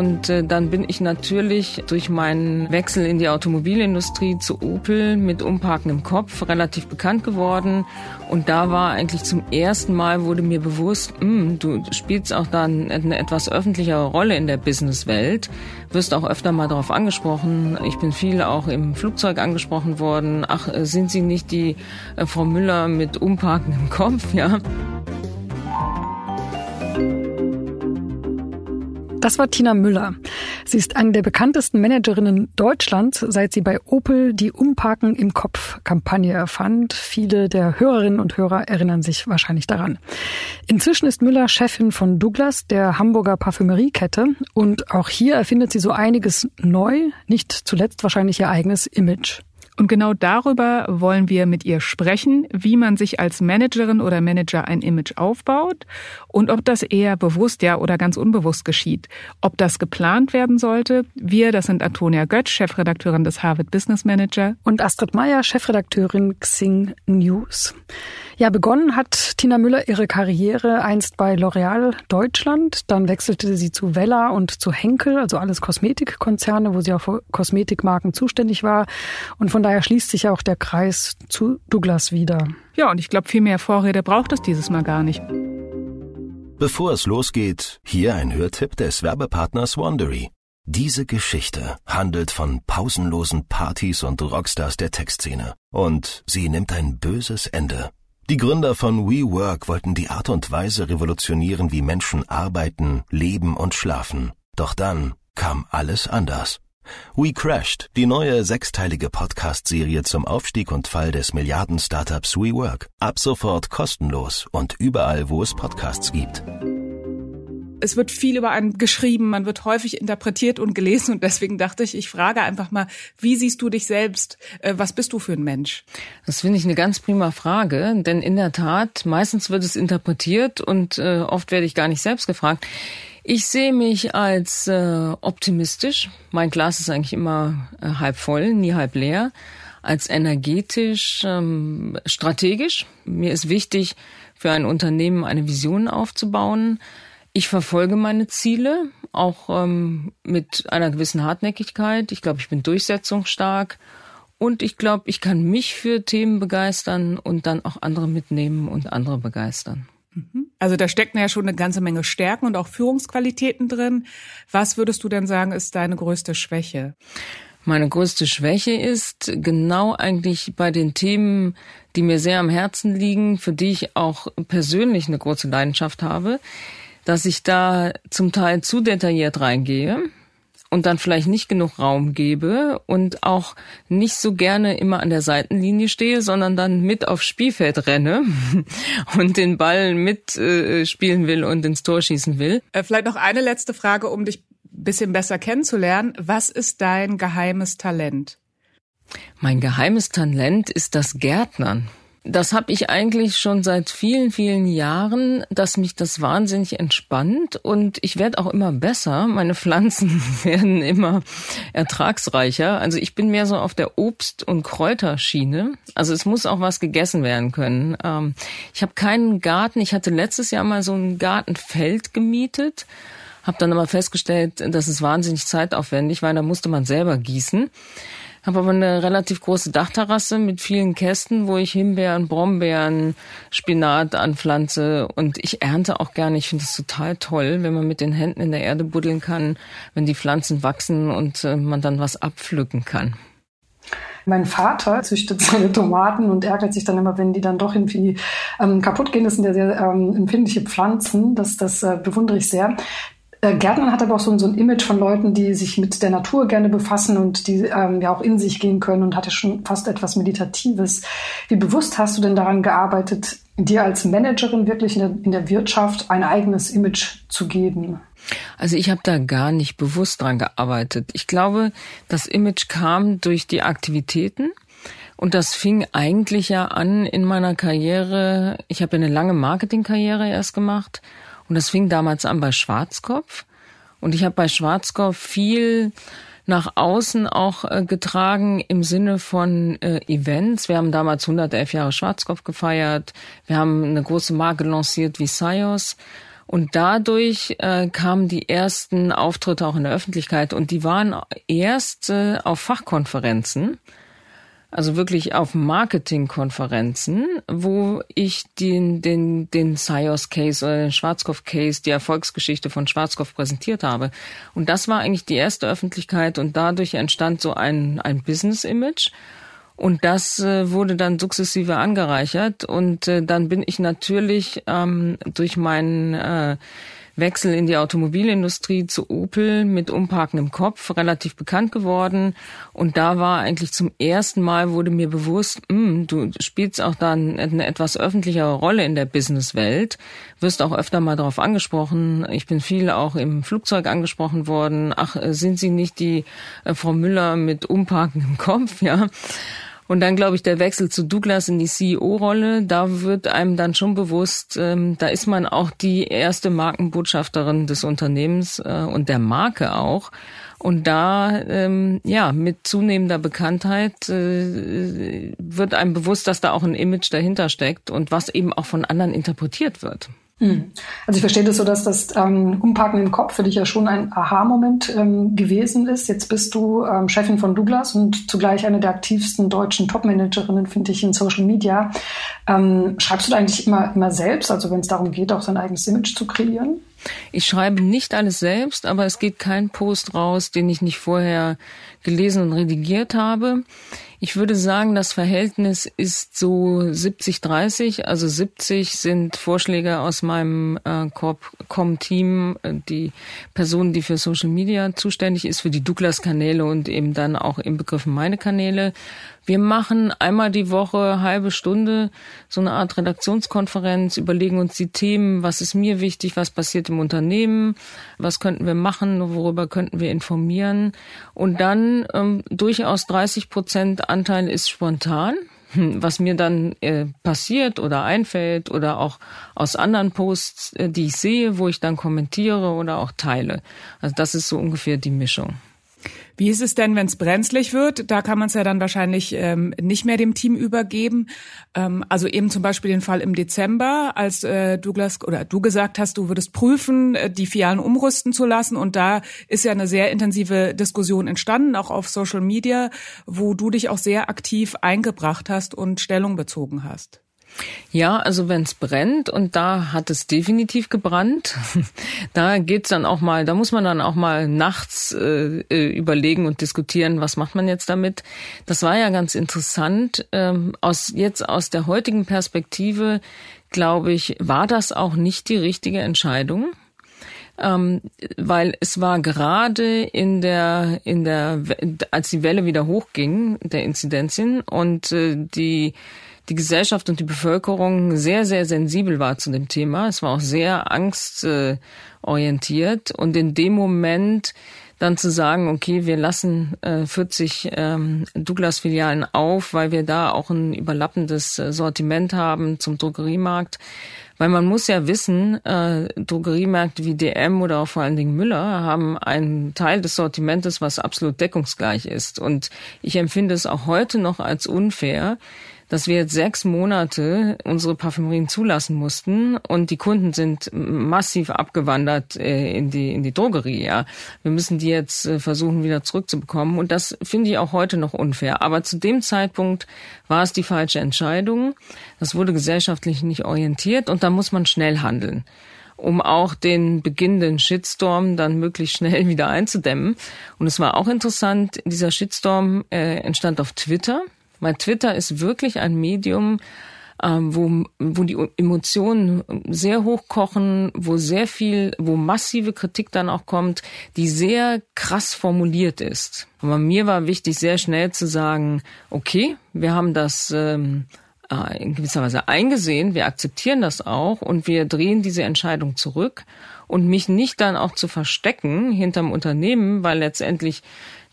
und äh, dann bin ich natürlich durch meinen Wechsel in die Automobilindustrie zu Opel mit Umparken im Kopf relativ bekannt geworden und da war eigentlich zum ersten Mal wurde mir bewusst, mh, hm, du spielst auch dann eine etwas öffentlichere Rolle in der Businesswelt, wirst auch öfter mal darauf angesprochen. Ich bin viel auch im Flugzeug angesprochen worden. Ach, äh, sind Sie nicht die äh, Frau Müller mit Umparken im Kopf, ja? Das war Tina Müller. Sie ist eine der bekanntesten Managerinnen Deutschlands, seit sie bei Opel die Umparken im Kopf Kampagne erfand. Viele der Hörerinnen und Hörer erinnern sich wahrscheinlich daran. Inzwischen ist Müller Chefin von Douglas, der Hamburger Parfümeriekette. Und auch hier erfindet sie so einiges neu, nicht zuletzt wahrscheinlich ihr eigenes Image. Und genau darüber wollen wir mit ihr sprechen, wie man sich als Managerin oder Manager ein Image aufbaut und ob das eher bewusst ja oder ganz unbewusst geschieht. Ob das geplant werden sollte. Wir, das sind Antonia Götz, Chefredakteurin des Harvard Business Manager. Und Astrid Meyer, Chefredakteurin Xing News. Ja, begonnen hat Tina Müller ihre Karriere einst bei L'Oreal Deutschland. Dann wechselte sie zu Wella und zu Henkel, also alles Kosmetikkonzerne, wo sie auch für Kosmetikmarken zuständig war. Und von daher schließt sich auch der Kreis zu Douglas wieder. Ja, und ich glaube, viel mehr Vorrede braucht es dieses Mal gar nicht. Bevor es losgeht, hier ein Hörtipp des Werbepartners Wandery. Diese Geschichte handelt von pausenlosen Partys und Rockstars der Textszene. Und sie nimmt ein böses Ende. Die Gründer von WeWork wollten die Art und Weise revolutionieren, wie Menschen arbeiten, leben und schlafen. Doch dann kam alles anders. We Crashed, die neue sechsteilige Podcast-Serie zum Aufstieg und Fall des Milliarden-Startups WeWork. Ab sofort kostenlos und überall, wo es Podcasts gibt es wird viel über einen geschrieben, man wird häufig interpretiert und gelesen und deswegen dachte ich, ich frage einfach mal, wie siehst du dich selbst? Äh, was bist du für ein Mensch? Das finde ich eine ganz prima Frage, denn in der Tat, meistens wird es interpretiert und äh, oft werde ich gar nicht selbst gefragt. Ich sehe mich als äh, optimistisch. Mein Glas ist eigentlich immer äh, halb voll, nie halb leer. Als energetisch, ähm, strategisch. Mir ist wichtig, für ein Unternehmen eine Vision aufzubauen ich verfolge meine Ziele, auch ähm, mit einer gewissen Hartnäckigkeit. Ich glaube, ich bin durchsetzungsstark. Und ich glaube, ich kann mich für Themen begeistern und dann auch andere mitnehmen und andere begeistern. Mhm. Also da stecken ja schon eine ganze Menge Stärken und auch Führungsqualitäten drin. Was würdest du denn sagen, ist deine größte Schwäche? Meine größte Schwäche ist genau eigentlich bei den Themen, die mir sehr am Herzen liegen, für die ich auch persönlich eine große Leidenschaft habe, dass ich da zum Teil zu detailliert reingehe und dann vielleicht nicht genug Raum gebe und auch nicht so gerne immer an der Seitenlinie stehe, sondern dann mit aufs Spielfeld renne und den Ball mitspielen äh, will und ins Tor schießen will. Äh, vielleicht noch eine letzte Frage, um dich bisschen besser kennenzulernen. Was ist dein geheimes Talent? Mein geheimes Talent ist das Gärtnern. Das habe ich eigentlich schon seit vielen, vielen Jahren, dass mich das wahnsinnig entspannt und ich werde auch immer besser. Meine Pflanzen werden immer ertragsreicher. Also ich bin mehr so auf der Obst- und Kräuterschiene. Also es muss auch was gegessen werden können. Ähm, ich habe keinen Garten. Ich hatte letztes Jahr mal so ein Gartenfeld gemietet, habe dann aber festgestellt, das ist wahnsinnig zeitaufwendig, weil da musste man selber gießen habe aber eine relativ große Dachterrasse mit vielen Kästen, wo ich Himbeeren, Brombeeren, Spinat anpflanze und ich ernte auch gerne. Ich finde es total toll, wenn man mit den Händen in der Erde buddeln kann, wenn die Pflanzen wachsen und äh, man dann was abpflücken kann. Mein Vater züchtet seine Tomaten und ärgert sich dann immer, wenn die dann doch irgendwie ähm, kaputt gehen. Das sind ja sehr ähm, empfindliche Pflanzen. Das, das äh, bewundere ich sehr. Äh, Gärtner hat aber auch so, so, ein Image von Leuten, die sich mit der Natur gerne befassen und die ähm, ja auch in sich gehen können und hatte schon fast etwas Meditatives. Wie bewusst hast du denn daran gearbeitet, dir als Managerin wirklich in der, in der Wirtschaft ein eigenes Image zu geben? Also ich habe da gar nicht bewusst dran gearbeitet. Ich glaube, das Image kam durch die Aktivitäten. Und das fing eigentlich ja an in meiner Karriere. Ich habe eine lange Marketingkarriere erst gemacht und das fing damals an bei Schwarzkopf. Und ich habe bei Schwarzkopf viel nach außen auch äh, getragen im Sinne von äh, Events. Wir haben damals 111 Jahre Schwarzkopf gefeiert. Wir haben eine große Marke lanciert wie Sios. Und dadurch äh, kamen die ersten Auftritte auch in der Öffentlichkeit und die waren erst äh, auf Fachkonferenzen, also wirklich auf Marketingkonferenzen, wo ich den, den, den Sios Case oder den Schwarzkopf Case, die Erfolgsgeschichte von Schwarzkopf präsentiert habe. Und das war eigentlich die erste Öffentlichkeit und dadurch entstand so ein, ein Business Image. Und das äh, wurde dann sukzessive angereichert. Und äh, dann bin ich natürlich ähm, durch meinen äh, Wechsel in die Automobilindustrie zu Opel mit Umparken im Kopf relativ bekannt geworden. Und da war eigentlich zum ersten Mal wurde mir bewusst, mh, hm, du spielst auch dann eine etwas öffentlichere Rolle in der Businesswelt, wirst auch öfter mal darauf angesprochen. Ich bin viel auch im Flugzeug angesprochen worden. Ach, äh, sind Sie nicht die äh, Frau Müller mit Umparken im Kopf? Ja. Und dann, glaube ich, der Wechsel zu Douglas in die CEO-Rolle, da wird einem dann schon bewusst, ähm, da ist man auch die erste Markenbotschafterin des Unternehmens äh, und der Marke auch. Und da, ähm, ja, mit zunehmender Bekanntheit äh, wird einem bewusst, dass da auch ein Image dahinter steckt und was eben auch von anderen interpretiert wird. Hm. Also ich verstehe das so, dass das ähm, Umparken im Kopf für dich ja schon ein Aha-Moment ähm, gewesen ist. Jetzt bist du ähm, Chefin von Douglas und zugleich eine der aktivsten deutschen Top-Managerinnen, finde ich, in Social Media. Ähm, schreibst du da eigentlich immer, immer selbst, also wenn es darum geht, auch sein eigenes Image zu kreieren? Ich schreibe nicht alles selbst, aber es geht kein Post raus, den ich nicht vorher gelesen und redigiert habe. Ich würde sagen, das Verhältnis ist so 70-30. Also 70 sind Vorschläge aus meinem äh, Com-Team, äh, die Person, die für Social Media zuständig ist, für die Douglas-Kanäle und eben dann auch im Begriff meine Kanäle. Wir machen einmal die Woche halbe Stunde so eine Art Redaktionskonferenz, überlegen uns die Themen, was ist mir wichtig, was passiert im Unternehmen, was könnten wir machen, worüber könnten wir informieren. Und dann ähm, durchaus 30 Prozent Anteil ist spontan hm, was mir dann äh, passiert oder einfällt oder auch aus anderen Posts, äh, die ich sehe, wo ich dann kommentiere oder auch teile. Also das ist so ungefähr die Mischung. Wie ist es denn, wenn es brenzlig wird? Da kann man es ja dann wahrscheinlich ähm, nicht mehr dem Team übergeben. Ähm, also eben zum Beispiel den Fall im Dezember, als äh, Douglas oder du gesagt hast, du würdest prüfen, äh, die Filialen umrüsten zu lassen. Und da ist ja eine sehr intensive Diskussion entstanden, auch auf Social Media, wo du dich auch sehr aktiv eingebracht hast und Stellung bezogen hast. Ja, also wenn es brennt und da hat es definitiv gebrannt, da geht's dann auch mal, da muss man dann auch mal nachts äh, äh, überlegen und diskutieren, was macht man jetzt damit. Das war ja ganz interessant. Ähm, aus jetzt aus der heutigen Perspektive, glaube ich, war das auch nicht die richtige Entscheidung. Ähm, weil es war gerade in der in der als die Welle wieder hochging der Inzidenzien und äh, die die Gesellschaft und die Bevölkerung sehr, sehr sensibel war zu dem Thema. Es war auch sehr angstorientiert. Und in dem Moment dann zu sagen, okay, wir lassen äh, 40 ähm, Douglas-Filialen auf, weil wir da auch ein überlappendes äh, Sortiment haben zum Drogeriemarkt. Weil man muss ja wissen, äh, Drogeriemärkte wie DM oder auch vor allen Dingen Müller haben einen Teil des Sortimentes, was absolut deckungsgleich ist. Und ich empfinde es auch heute noch als unfair, dass wir jetzt sechs Monate unsere Parfümerien zulassen mussten und die Kunden sind massiv abgewandert äh, in die in die Drogerie. Ja, wir müssen die jetzt äh, versuchen wieder zurückzubekommen und das finde ich auch heute noch unfair. Aber zu dem Zeitpunkt war es die falsche Entscheidung. Das wurde gesellschaftlich nicht orientiert und da muss man schnell handeln um auch den beginnenden Shitstorm dann möglichst schnell wieder einzudämmen. Und es war auch interessant, dieser Shitstorm äh, entstand auf Twitter. Weil Twitter ist wirklich ein Medium, ähm, wo, wo die Emotionen sehr hoch kochen, wo sehr viel, wo massive Kritik dann auch kommt, die sehr krass formuliert ist. Aber mir war wichtig, sehr schnell zu sagen, okay, wir haben das ähm, äh, in gewisser Weise eingesehen, wir akzeptieren das auch und wir drehen diese Entscheidung zurück und mich nicht dann auch zu verstecken hinterm Unternehmen, weil letztendlich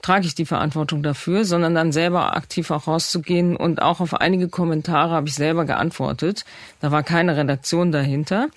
trage ich die Verantwortung dafür, sondern dann selber aktiv auch rauszugehen und auch auf einige Kommentare habe ich selber geantwortet. Da war keine Redaktion dahinter,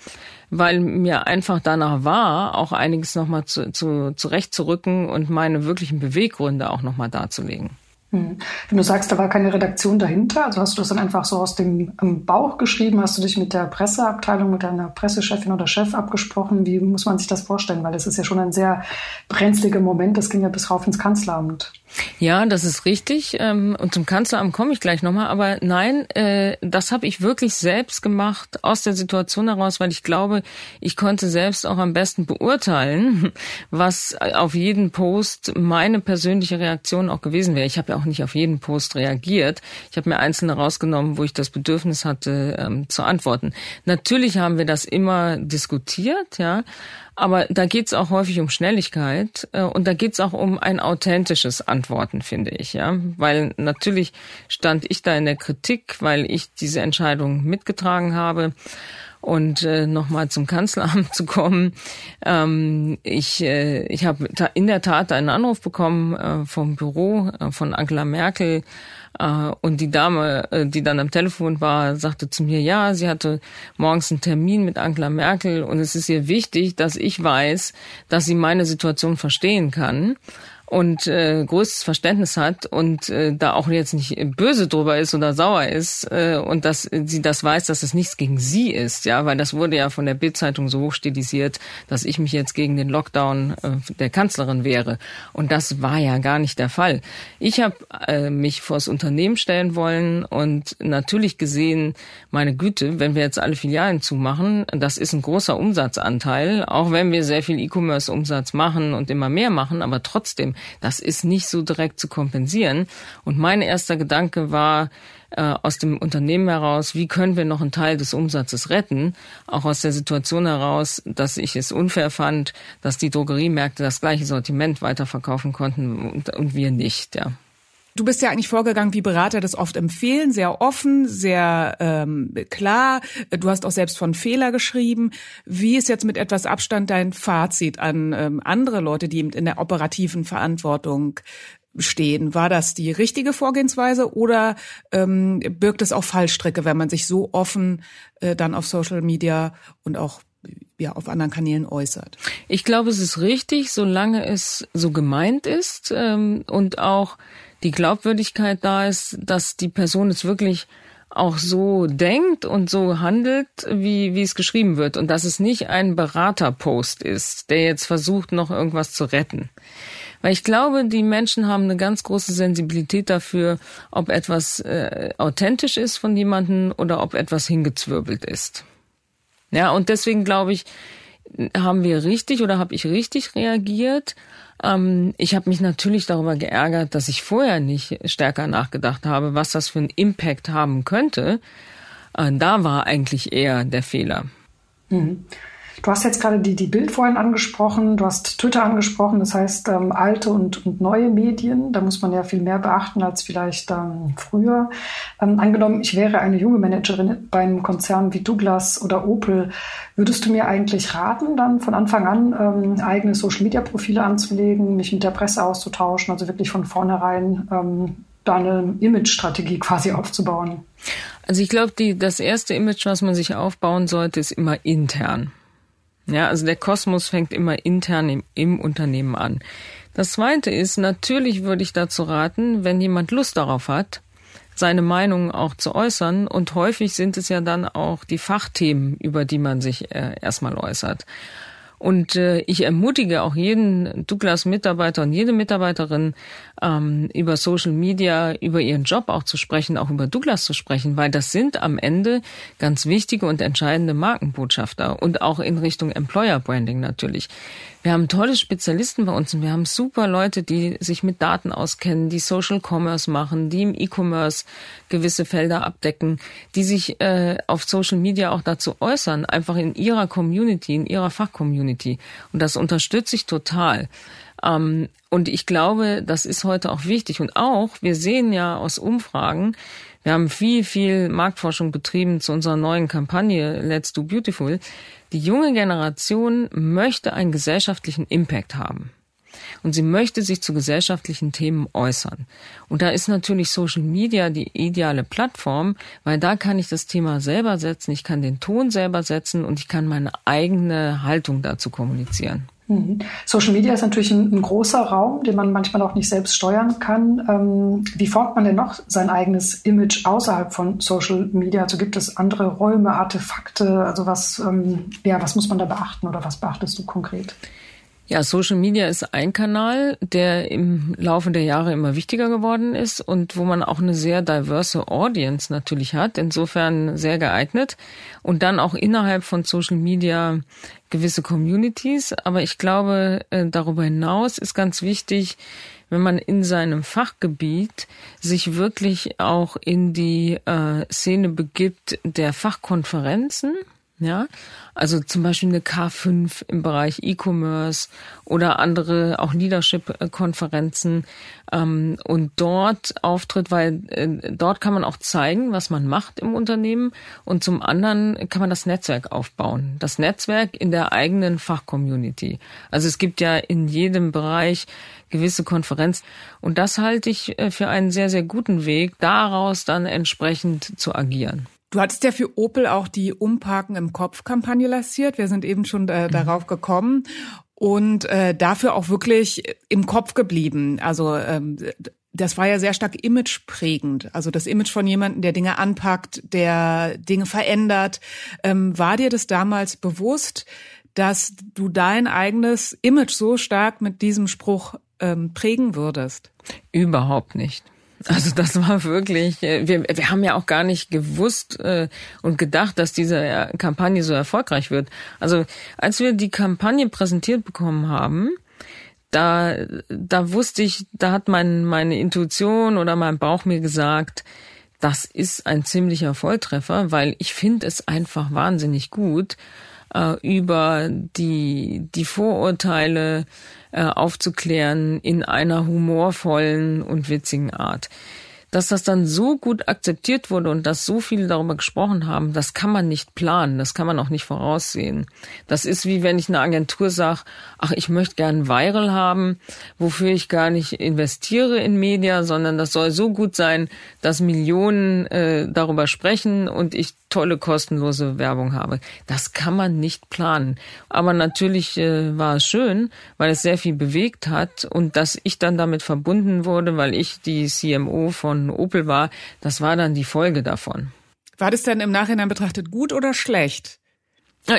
weil mir einfach danach war, auch einiges nochmal zu, zu, zurechtzurücken und meine wirklichen Beweggründe auch nochmal darzulegen. Hm. Wenn du sagst, da war keine Redaktion dahinter, also hast du das dann einfach so aus dem Bauch geschrieben, hast du dich mit der Presseabteilung, mit deiner Pressechefin oder Chef abgesprochen? Wie muss man sich das vorstellen? Weil das ist ja schon ein sehr brenzliger Moment, das ging ja bis rauf ins Kanzleramt. Ja, das ist richtig. Ähm, und zum Kanzleramt komme ich gleich nochmal. Aber nein, äh, das habe ich wirklich selbst gemacht aus der Situation heraus, weil ich glaube, ich konnte selbst auch am besten beurteilen, was auf jeden Post meine persönliche Reaktion auch gewesen wäre. Ich habe ja auch nicht auf jeden Post reagiert. Ich habe mir einzelne rausgenommen, wo ich das Bedürfnis hatte, ähm, zu antworten. Natürlich haben wir das immer diskutiert, ja. Aber da geht's auch häufig um Schnelligkeit äh, und da geht's auch um ein authentisches Antworten, finde ich, ja. Weil natürlich stand ich da in der Kritik, weil ich diese Entscheidung mitgetragen habe. Und äh, nochmal zum Kanzleramt zu kommen. Ähm, ich äh, ich habe in der Tat einen Anruf bekommen äh, vom Büro äh, von Angela Merkel und die Dame, äh, die dann am Telefon war, sagte zu mir, ja, sie hatte morgens einen Termin mit Angela Merkel und es ist ihr wichtig, dass ich weiß, dass sie meine Situation verstehen kann und äh, größtes Verständnis hat und äh, da auch jetzt nicht böse drüber ist oder sauer ist äh, und dass sie das weiß, dass es nichts gegen sie ist, ja, weil das wurde ja von der Bildzeitung so hochstilisiert, dass ich mich jetzt gegen den Lockdown äh, der Kanzlerin wäre und das war ja gar nicht der Fall. Ich habe äh, mich vors Unternehmen stellen wollen und natürlich gesehen, meine Güte, wenn wir jetzt alle Filialen zumachen, das ist ein großer Umsatzanteil, auch wenn wir sehr viel E-Commerce-Umsatz machen und immer mehr machen, aber trotzdem das ist nicht so direkt zu kompensieren. Und mein erster Gedanke war, äh, aus dem Unternehmen heraus, wie können wir noch einen Teil des Umsatzes retten, auch aus der Situation heraus, dass ich es unfair fand, dass die Drogeriemärkte das gleiche Sortiment weiterverkaufen konnten und, und wir nicht, ja. Du bist ja eigentlich vorgegangen, wie Berater das oft empfehlen, sehr offen, sehr ähm, klar. Du hast auch selbst von Fehler geschrieben. Wie ist jetzt mit etwas Abstand dein Fazit an ähm, andere Leute, die in der operativen Verantwortung stehen? War das die richtige Vorgehensweise oder ähm, birgt es auch Fallstricke, wenn man sich so offen äh, dann auf Social Media und auch ja, auf anderen Kanälen äußert. Ich glaube, es ist richtig, solange es so gemeint ist ähm, und auch die Glaubwürdigkeit da ist, dass die Person es wirklich auch so denkt und so handelt, wie, wie es geschrieben wird. Und dass es nicht ein Beraterpost ist, der jetzt versucht, noch irgendwas zu retten. Weil ich glaube, die Menschen haben eine ganz große Sensibilität dafür, ob etwas äh, authentisch ist von jemandem oder ob etwas hingezwirbelt ist. Ja, und deswegen glaube ich, haben wir richtig oder habe ich richtig reagiert. Ähm, ich habe mich natürlich darüber geärgert, dass ich vorher nicht stärker nachgedacht habe, was das für einen Impact haben könnte. Äh, da war eigentlich eher der Fehler. Mhm. Du hast jetzt gerade die, die Bild vorhin angesprochen, du hast Twitter angesprochen, das heißt ähm, alte und, und neue Medien. Da muss man ja viel mehr beachten als vielleicht ähm, früher. Ähm, angenommen, ich wäre eine junge Managerin beim Konzern wie Douglas oder Opel. Würdest du mir eigentlich raten, dann von Anfang an ähm, eigene Social-Media-Profile anzulegen, mich mit der Presse auszutauschen, also wirklich von vornherein ähm, da Image-Strategie quasi aufzubauen? Also ich glaube, das erste Image, was man sich aufbauen sollte, ist immer intern. Ja, also der Kosmos fängt immer intern im, im Unternehmen an. Das zweite ist, natürlich würde ich dazu raten, wenn jemand Lust darauf hat, seine Meinung auch zu äußern. Und häufig sind es ja dann auch die Fachthemen, über die man sich äh, erstmal äußert. Und äh, ich ermutige auch jeden Douglas-Mitarbeiter und jede Mitarbeiterin, ähm, über Social Media, über ihren Job auch zu sprechen, auch über Douglas zu sprechen, weil das sind am Ende ganz wichtige und entscheidende Markenbotschafter und auch in Richtung Employer Branding natürlich. Wir haben tolle Spezialisten bei uns und wir haben super Leute, die sich mit Daten auskennen, die Social Commerce machen, die im E-Commerce gewisse Felder abdecken, die sich äh, auf Social Media auch dazu äußern, einfach in ihrer Community, in ihrer Fachcommunity. Und das unterstütze ich total. Ähm, und ich glaube, das ist heute auch wichtig. Und auch, wir sehen ja aus Umfragen, wir haben viel, viel Marktforschung betrieben zu unserer neuen Kampagne Let's Do Beautiful. Die junge Generation möchte einen gesellschaftlichen Impact haben. Und sie möchte sich zu gesellschaftlichen Themen äußern. Und da ist natürlich Social Media die ideale Plattform, weil da kann ich das Thema selber setzen, ich kann den Ton selber setzen und ich kann meine eigene Haltung dazu kommunizieren. Mhm. Social Media ist natürlich ein, ein, großer Raum, den man manchmal auch nicht selbst steuern kann. Ähm, wie formt man denn noch sein eigenes Image außerhalb von Social Media? Also gibt es andere Räume, Artefakte? Also was, ähm, ja, was muss man da beachten oder was beachtest du konkret? Ja, Social Media ist ein Kanal, der im Laufe der Jahre immer wichtiger geworden ist und wo man auch eine sehr diverse Audience natürlich hat, insofern sehr geeignet. Und dann auch innerhalb von Social Media gewisse Communities. Aber ich glaube, äh, darüber hinaus ist ganz wichtig, wenn man in seinem Fachgebiet sich wirklich auch in die äh, Szene begibt der Fachkonferenzen ja, also zum Beispiel eine K5 im Bereich E-Commerce oder andere auch Leadership-Konferenzen ähm, und dort auftritt, weil äh, dort kann man auch zeigen, was man macht im Unternehmen und zum anderen kann man das Netzwerk aufbauen. Das Netzwerk in der eigenen Fachcommunity. Also es gibt ja in jedem Bereich gewisse Konferenzen und das halte ich äh, für einen sehr, sehr guten Weg, daraus dann entsprechend zu agieren. Du hattest ja für Opel auch die Umparken im Kopf-Kampagne lanciert. Wir sind eben schon äh, mhm. darauf gekommen und äh, dafür auch wirklich im Kopf geblieben. Also ähm, das war ja sehr stark imageprägend. Also das Image von jemandem, der Dinge anpackt, der Dinge verändert. Ähm, war dir das damals bewusst, dass du dein eigenes Image so stark mit diesem Spruch ähm, prägen würdest? Überhaupt nicht. Also das war wirklich, äh, wir, wir haben ja auch gar nicht gewusst äh, und gedacht, dass diese Kampagne so erfolgreich wird. Also als wir die Kampagne präsentiert bekommen haben, da, da wusste ich, da hat mein, meine Intuition oder mein Bauch mir gesagt, das ist ein ziemlicher Volltreffer, weil ich finde es einfach wahnsinnig gut, äh, über die, die Vorurteile äh, aufzuklären in einer humorvollen und witzigen Art. Dass das dann so gut akzeptiert wurde und dass so viele darüber gesprochen haben, das kann man nicht planen, das kann man auch nicht voraussehen. Das ist wie wenn ich eine Agentur sage, ach, ich möchte gern Viral haben, wofür ich gar nicht investiere in Media, sondern das soll so gut sein, dass Millionen äh, darüber sprechen und ich tolle kostenlose Werbung habe. Das kann man nicht planen. Aber natürlich äh, war es schön, weil es sehr viel bewegt hat und dass ich dann damit verbunden wurde, weil ich die CMO von Opel war, das war dann die Folge davon. War das denn im Nachhinein betrachtet gut oder schlecht?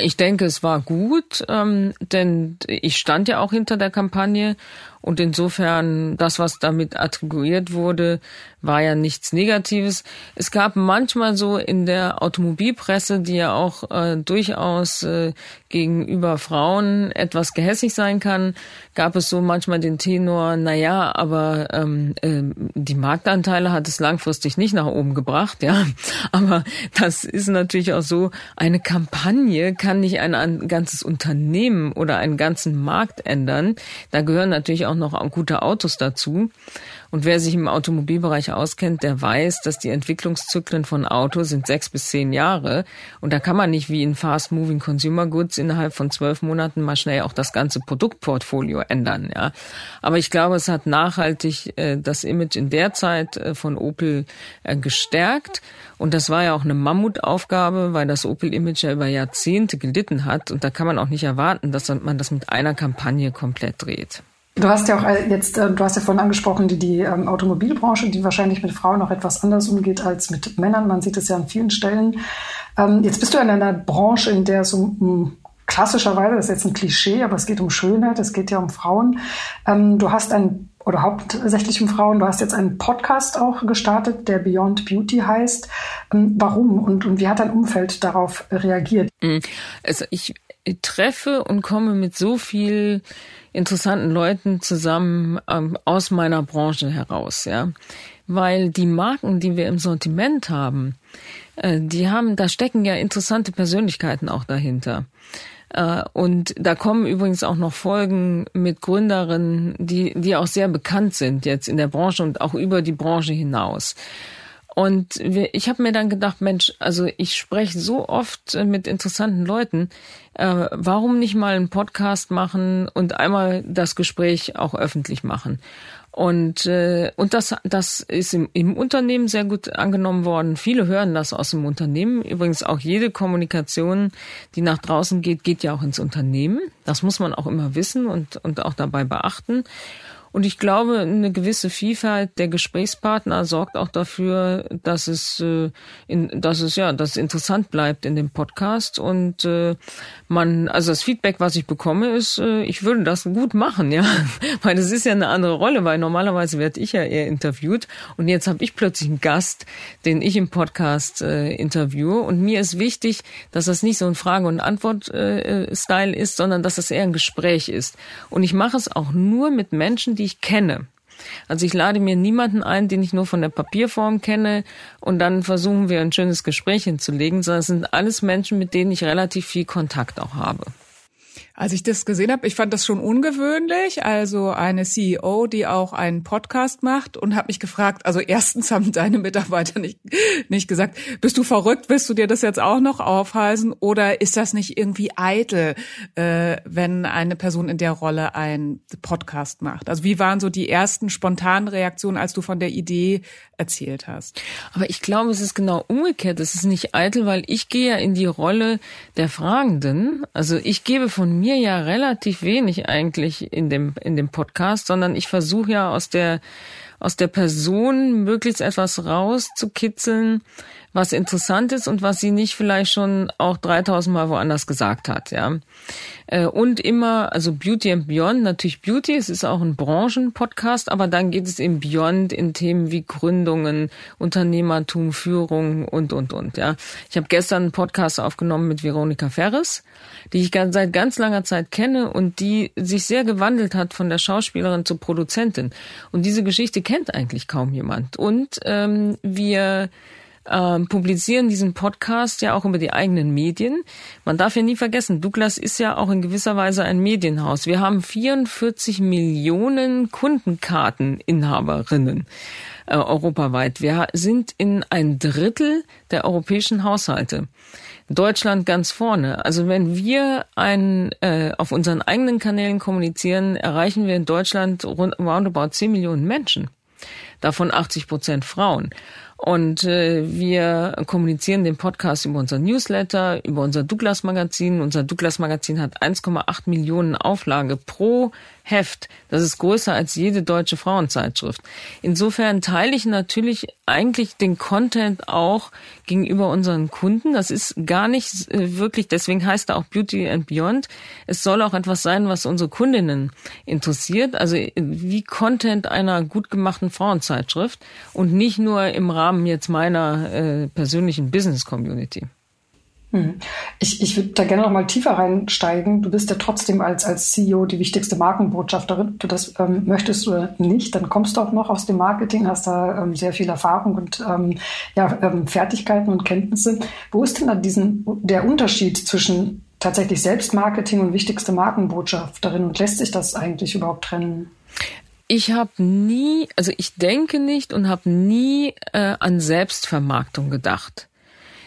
Ich denke, es war gut, ähm, denn ich stand ja auch hinter der Kampagne und insofern, das, was damit attribuiert wurde, war ja nichts Negatives. Es gab manchmal so in der Automobilpresse, die ja auch äh, durchaus äh, gegenüber Frauen etwas gehässig sein kann, gab es so manchmal den Tenor, na ja, aber ähm, äh, die Marktanteile hat es langfristig nicht nach oben gebracht, ja. Aber das ist natürlich auch so, eine Kampagne kann nicht ein, ein ganzes Unternehmen oder einen ganzen Markt ändern. Da gehören natürlich auch auch noch gute Autos dazu. Und wer sich im Automobilbereich auskennt, der weiß, dass die Entwicklungszyklen von Autos sind sechs bis zehn Jahre. Und da kann man nicht wie in Fast-Moving Consumer Goods innerhalb von zwölf Monaten mal schnell auch das ganze Produktportfolio ändern. Ja. Aber ich glaube, es hat nachhaltig äh, das Image in der Zeit äh, von Opel äh, gestärkt. Und das war ja auch eine Mammutaufgabe, weil das Opel-Image ja über Jahrzehnte gelitten hat. Und da kann man auch nicht erwarten, dass man das mit einer Kampagne komplett dreht. Du hast ja auch äh, jetzt, äh, du hast ja vorhin angesprochen, die, die ähm, Automobilbranche, die wahrscheinlich mit Frauen noch etwas anders umgeht als mit Männern. Man sieht es ja an vielen Stellen. Ähm, jetzt bist du in einer Branche, in der um, um klassischerweise, das ist jetzt ein Klischee, aber es geht um Schönheit, es geht ja um Frauen. Ähm, du hast ein oder hauptsächlich um Frauen. Du hast jetzt einen Podcast auch gestartet, der Beyond Beauty heißt. Warum und, und wie hat dein Umfeld darauf reagiert? Mhm. Also ich treffe und komme mit so viel interessanten Leuten zusammen ähm, aus meiner Branche heraus, ja. Weil die Marken, die wir im Sortiment haben, äh, die haben, da stecken ja interessante Persönlichkeiten auch dahinter. Äh, und da kommen übrigens auch noch Folgen mit Gründerinnen, die, die auch sehr bekannt sind jetzt in der Branche und auch über die Branche hinaus. Und ich habe mir dann gedacht, Mensch, also ich spreche so oft äh, mit interessanten Leuten, äh, warum nicht mal einen Podcast machen und einmal das Gespräch auch öffentlich machen? Und, äh, und das, das ist im, im Unternehmen sehr gut angenommen worden. Viele hören das aus dem Unternehmen. Übrigens auch jede Kommunikation, die nach draußen geht, geht ja auch ins Unternehmen. Das muss man auch immer wissen und, und auch dabei beachten. Und ich glaube, eine gewisse Vielfalt der Gesprächspartner sorgt auch dafür, dass es, äh, in, dass es ja, dass es interessant bleibt in dem Podcast. Und äh, man, also das Feedback, was ich bekomme, ist, äh, ich würde das gut machen, ja, weil das ist ja eine andere Rolle, weil normalerweise werde ich ja eher interviewt und jetzt habe ich plötzlich einen Gast, den ich im Podcast äh, interviewe. Und mir ist wichtig, dass das nicht so ein Frage- und Antwort-Style äh, ist, sondern dass das eher ein Gespräch ist. Und ich mache es auch nur mit Menschen, die die ich kenne. Also ich lade mir niemanden ein, den ich nur von der Papierform kenne und dann versuchen wir ein schönes Gespräch hinzulegen, sondern es sind alles Menschen, mit denen ich relativ viel Kontakt auch habe. Als ich das gesehen habe, ich fand das schon ungewöhnlich. Also eine CEO, die auch einen Podcast macht und habe mich gefragt, also erstens haben deine Mitarbeiter nicht, nicht gesagt, bist du verrückt, willst du dir das jetzt auch noch aufhalsen? Oder ist das nicht irgendwie eitel, äh, wenn eine Person in der Rolle einen Podcast macht? Also wie waren so die ersten spontanen Reaktionen, als du von der Idee erzählt hast? Aber ich glaube, es ist genau umgekehrt. Es ist nicht eitel, weil ich gehe ja in die Rolle der Fragenden. Also ich gebe von mir ja relativ wenig eigentlich in dem, in dem Podcast, sondern ich versuche ja aus der, aus der Person möglichst etwas rauszukitzeln, was interessant ist und was sie nicht vielleicht schon auch 3000 Mal woanders gesagt hat, ja. Äh, und immer, also Beauty and Beyond, natürlich Beauty, es ist auch ein Branchenpodcast, aber dann geht es eben Beyond in Themen wie Gründungen, Unternehmertum, Führung und, und, und, ja. Ich habe gestern einen Podcast aufgenommen mit Veronika Ferres, die ich seit ganz langer Zeit kenne und die sich sehr gewandelt hat von der Schauspielerin zur Produzentin. Und diese Geschichte kennt eigentlich kaum jemand. Und ähm, wir ähm, publizieren diesen Podcast ja auch über die eigenen Medien. Man darf ja nie vergessen, Douglas ist ja auch in gewisser Weise ein Medienhaus. Wir haben 44 Millionen Kundenkarteninhaberinnen äh, europaweit. Wir sind in ein Drittel der europäischen Haushalte. Deutschland ganz vorne. Also wenn wir ein, äh, auf unseren eigenen Kanälen kommunizieren, erreichen wir in Deutschland rund, roundabout 10 Millionen Menschen. Davon 80 Prozent Frauen. Und äh, wir kommunizieren den Podcast über unser Newsletter, über unser Douglas Magazin. Unser Douglas Magazin hat 1,8 Millionen Auflage pro Heft. Das ist größer als jede deutsche Frauenzeitschrift. Insofern teile ich natürlich eigentlich den Content auch gegenüber unseren Kunden. Das ist gar nicht äh, wirklich, deswegen heißt er auch Beauty and Beyond. Es soll auch etwas sein, was unsere Kundinnen interessiert. Also äh, wie Content einer gut gemachten Frauenzeitschrift und nicht nur im Rahmen jetzt meiner äh, persönlichen Business Community. Hm. Ich, ich würde da gerne noch mal tiefer reinsteigen. Du bist ja trotzdem als, als CEO die wichtigste Markenbotschafterin. Du das ähm, möchtest du nicht, dann kommst du auch noch aus dem Marketing, hast da ähm, sehr viel Erfahrung und ähm, ja, ähm, Fertigkeiten und Kenntnisse. Wo ist denn da diesen, der Unterschied zwischen tatsächlich Selbstmarketing und wichtigste Markenbotschafterin und lässt sich das eigentlich überhaupt trennen? Ich habe nie, also ich denke nicht und habe nie äh, an Selbstvermarktung gedacht.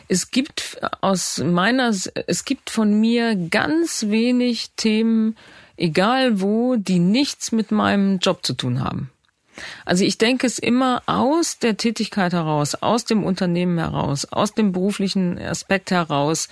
Es gibt aus meiner, es gibt von mir ganz wenig Themen, egal wo, die nichts mit meinem Job zu tun haben. Also ich denke es immer aus der Tätigkeit heraus, aus dem Unternehmen heraus, aus dem beruflichen Aspekt heraus,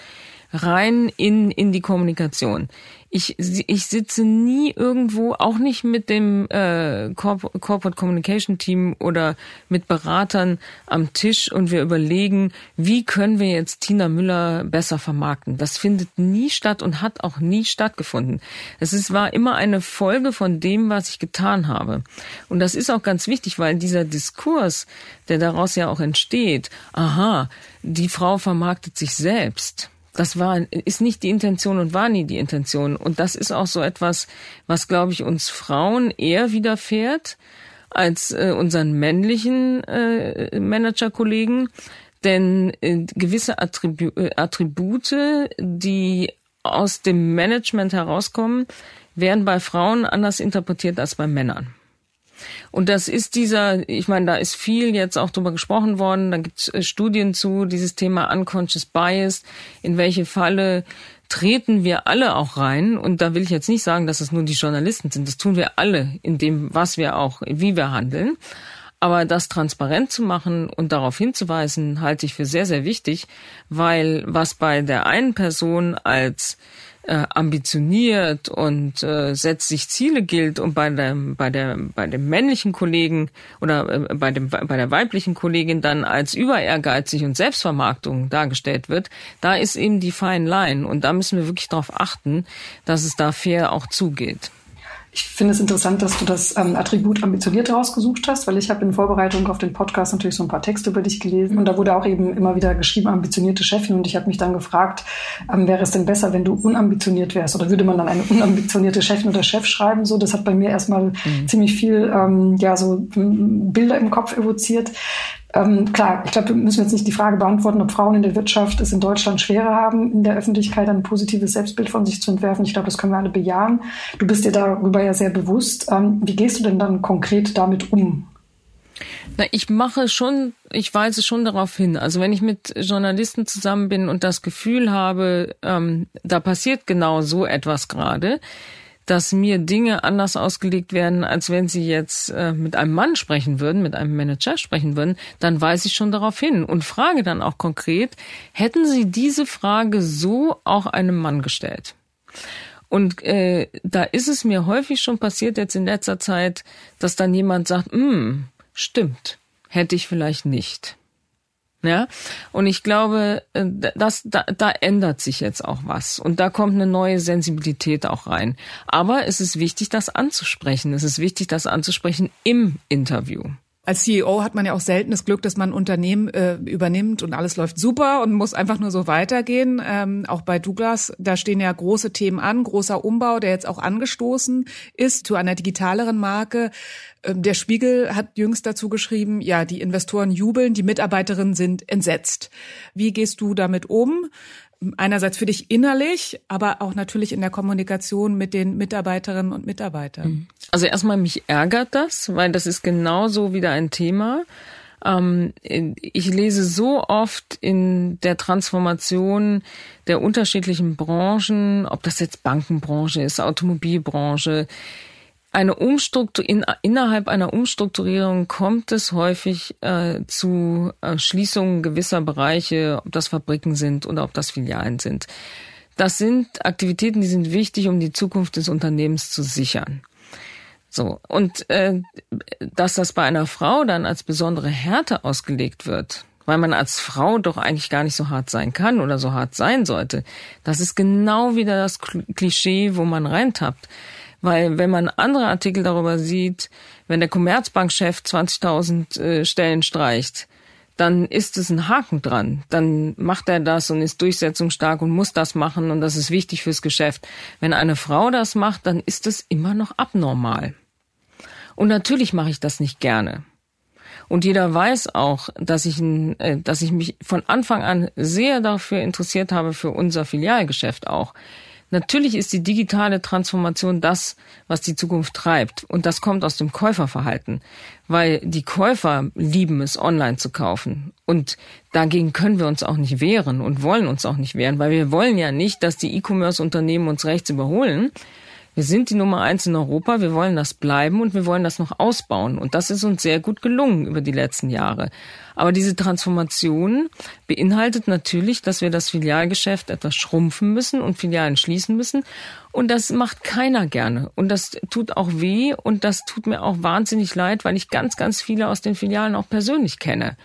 rein in, in die Kommunikation. Ich, ich sitze nie irgendwo, auch nicht mit dem äh, Corporate Communication Team oder mit Beratern am Tisch und wir überlegen, wie können wir jetzt Tina Müller besser vermarkten. Das findet nie statt und hat auch nie stattgefunden. Es ist, war immer eine Folge von dem, was ich getan habe. Und das ist auch ganz wichtig, weil dieser Diskurs, der daraus ja auch entsteht, aha, die Frau vermarktet sich selbst das war, ist nicht die Intention und war nie die Intention. Und das ist auch so etwas, was, glaube ich, uns Frauen eher widerfährt als äh, unseren männlichen äh, Managerkollegen. Denn äh, gewisse Attribu äh, Attribute, die aus dem Management herauskommen, werden bei Frauen anders interpretiert als bei Männern. Und das ist dieser, ich meine, da ist viel jetzt auch drüber gesprochen worden, da gibt es äh, Studien zu, dieses Thema Unconscious Bias, in welche Falle treten wir alle auch rein. Und da will ich jetzt nicht sagen, dass es nur die Journalisten sind. Das tun wir alle in dem, was wir auch, wie wir handeln. Aber das transparent zu machen und darauf hinzuweisen, halte ich für sehr, sehr wichtig, weil was bei der einen Person als äh, ambitioniert und äh, setzt sich Ziele gilt und bei dem bei der bei dem männlichen Kollegen oder äh, bei dem bei der weiblichen Kollegin dann als über ehrgeizig und Selbstvermarktung dargestellt wird, da ist eben die Fine Line und da müssen wir wirklich darauf achten, dass es da fair auch zugeht. Ich finde es interessant, dass du das ähm, Attribut ambitioniert rausgesucht hast, weil ich habe in Vorbereitung auf den Podcast natürlich so ein paar Texte über dich gelesen und da wurde auch eben immer wieder geschrieben, ambitionierte Chefin und ich habe mich dann gefragt, ähm, wäre es denn besser, wenn du unambitioniert wärst oder würde man dann eine unambitionierte Chefin oder Chef schreiben? So, das hat bei mir erstmal mhm. ziemlich viel ähm, ja so Bilder im Kopf evoziert. Ähm, klar, ich glaube, wir müssen jetzt nicht die Frage beantworten, ob Frauen in der Wirtschaft es in Deutschland schwerer haben, in der Öffentlichkeit ein positives Selbstbild von sich zu entwerfen. Ich glaube, das können wir alle bejahen. Du bist dir darüber ja sehr bewusst. Ähm, wie gehst du denn dann konkret damit um? Na, ich mache schon, ich weise schon darauf hin. Also wenn ich mit Journalisten zusammen bin und das Gefühl habe, ähm, da passiert genau so etwas gerade, dass mir Dinge anders ausgelegt werden, als wenn sie jetzt äh, mit einem Mann sprechen würden, mit einem Manager sprechen würden, dann weise ich schon darauf hin und frage dann auch konkret, hätten Sie diese Frage so auch einem Mann gestellt? Und äh, da ist es mir häufig schon passiert jetzt in letzter Zeit, dass dann jemand sagt, hm, stimmt, hätte ich vielleicht nicht. Ja, und ich glaube, äh, das, da, da ändert sich jetzt auch was und da kommt eine neue Sensibilität auch rein. Aber es ist wichtig, das anzusprechen. Es ist wichtig, das anzusprechen im Interview. Als CEO hat man ja auch selten das Glück, dass man Unternehmen äh, übernimmt und alles läuft super und muss einfach nur so weitergehen. Ähm, auch bei Douglas, da stehen ja große Themen an, großer Umbau, der jetzt auch angestoßen ist zu einer digitaleren Marke. Ähm, der Spiegel hat jüngst dazu geschrieben, ja, die Investoren jubeln, die Mitarbeiterinnen sind entsetzt. Wie gehst du damit um? Einerseits für dich innerlich, aber auch natürlich in der Kommunikation mit den Mitarbeiterinnen und Mitarbeitern? Mhm. Also erstmal mich ärgert das, weil das ist genauso wieder ein Thema. Ähm, ich lese so oft in der Transformation der unterschiedlichen Branchen, ob das jetzt Bankenbranche ist, Automobilbranche, eine Umstruktur in, innerhalb einer Umstrukturierung kommt es häufig äh, zu äh, Schließungen gewisser Bereiche, ob das Fabriken sind oder ob das Filialen sind. Das sind Aktivitäten, die sind wichtig, um die Zukunft des Unternehmens zu sichern. So und äh, dass das bei einer Frau dann als besondere Härte ausgelegt wird, weil man als Frau doch eigentlich gar nicht so hart sein kann oder so hart sein sollte. Das ist genau wieder das Klischee, wo man reintappt. Weil wenn man andere Artikel darüber sieht, wenn der Commerzbankchef 20.000 äh, Stellen streicht, dann ist es ein Haken dran. Dann macht er das und ist durchsetzungsstark und muss das machen und das ist wichtig fürs Geschäft. Wenn eine Frau das macht, dann ist es immer noch abnormal. Und natürlich mache ich das nicht gerne. Und jeder weiß auch, dass ich, äh, dass ich mich von Anfang an sehr dafür interessiert habe, für unser Filialgeschäft auch. Natürlich ist die digitale Transformation das, was die Zukunft treibt. Und das kommt aus dem Käuferverhalten, weil die Käufer lieben es, online zu kaufen. Und dagegen können wir uns auch nicht wehren und wollen uns auch nicht wehren, weil wir wollen ja nicht, dass die E-Commerce-Unternehmen uns rechts überholen, wir sind die Nummer eins in Europa, wir wollen das bleiben und wir wollen das noch ausbauen. Und das ist uns sehr gut gelungen über die letzten Jahre. Aber diese Transformation beinhaltet natürlich, dass wir das Filialgeschäft etwas schrumpfen müssen und Filialen schließen müssen. Und das macht keiner gerne. Und das tut auch weh und das tut mir auch wahnsinnig leid, weil ich ganz, ganz viele aus den Filialen auch persönlich kenne.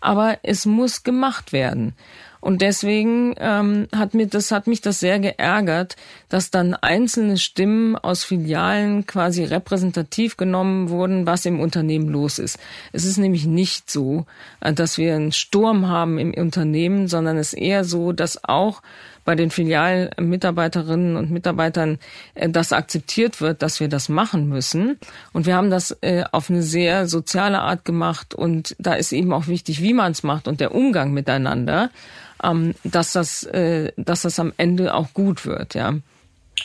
Aber es muss gemacht werden. Und deswegen ähm, hat mir das hat mich das sehr geärgert, dass dann einzelne Stimmen aus Filialen quasi repräsentativ genommen wurden, was im Unternehmen los ist. Es ist nämlich nicht so, äh, dass wir einen Sturm haben im Unternehmen, sondern es ist eher so, dass auch bei den Filialmitarbeiterinnen und Mitarbeitern äh, das akzeptiert wird, dass wir das machen müssen. Und wir haben das äh, auf eine sehr soziale Art gemacht und da ist eben auch wichtig, wie man es macht und der Umgang miteinander dass das, äh, dass das am Ende auch gut wird, ja.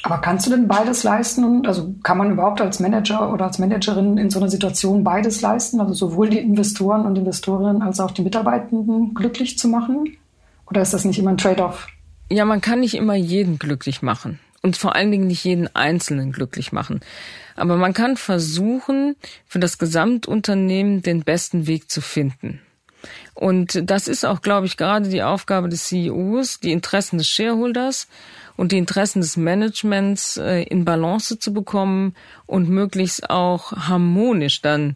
Aber kannst du denn beides leisten? Also kann man überhaupt als Manager oder als Managerin in so einer Situation beides leisten? Also sowohl die Investoren und Investorinnen als auch die Mitarbeitenden glücklich zu machen? Oder ist das nicht immer ein Trade-off? Ja, man kann nicht immer jeden glücklich machen und vor allen Dingen nicht jeden Einzelnen glücklich machen. Aber man kann versuchen, für das Gesamtunternehmen den besten Weg zu finden. Und das ist auch, glaube ich, gerade die Aufgabe des CEOs, die Interessen des Shareholders und die Interessen des Managements äh, in Balance zu bekommen und möglichst auch harmonisch dann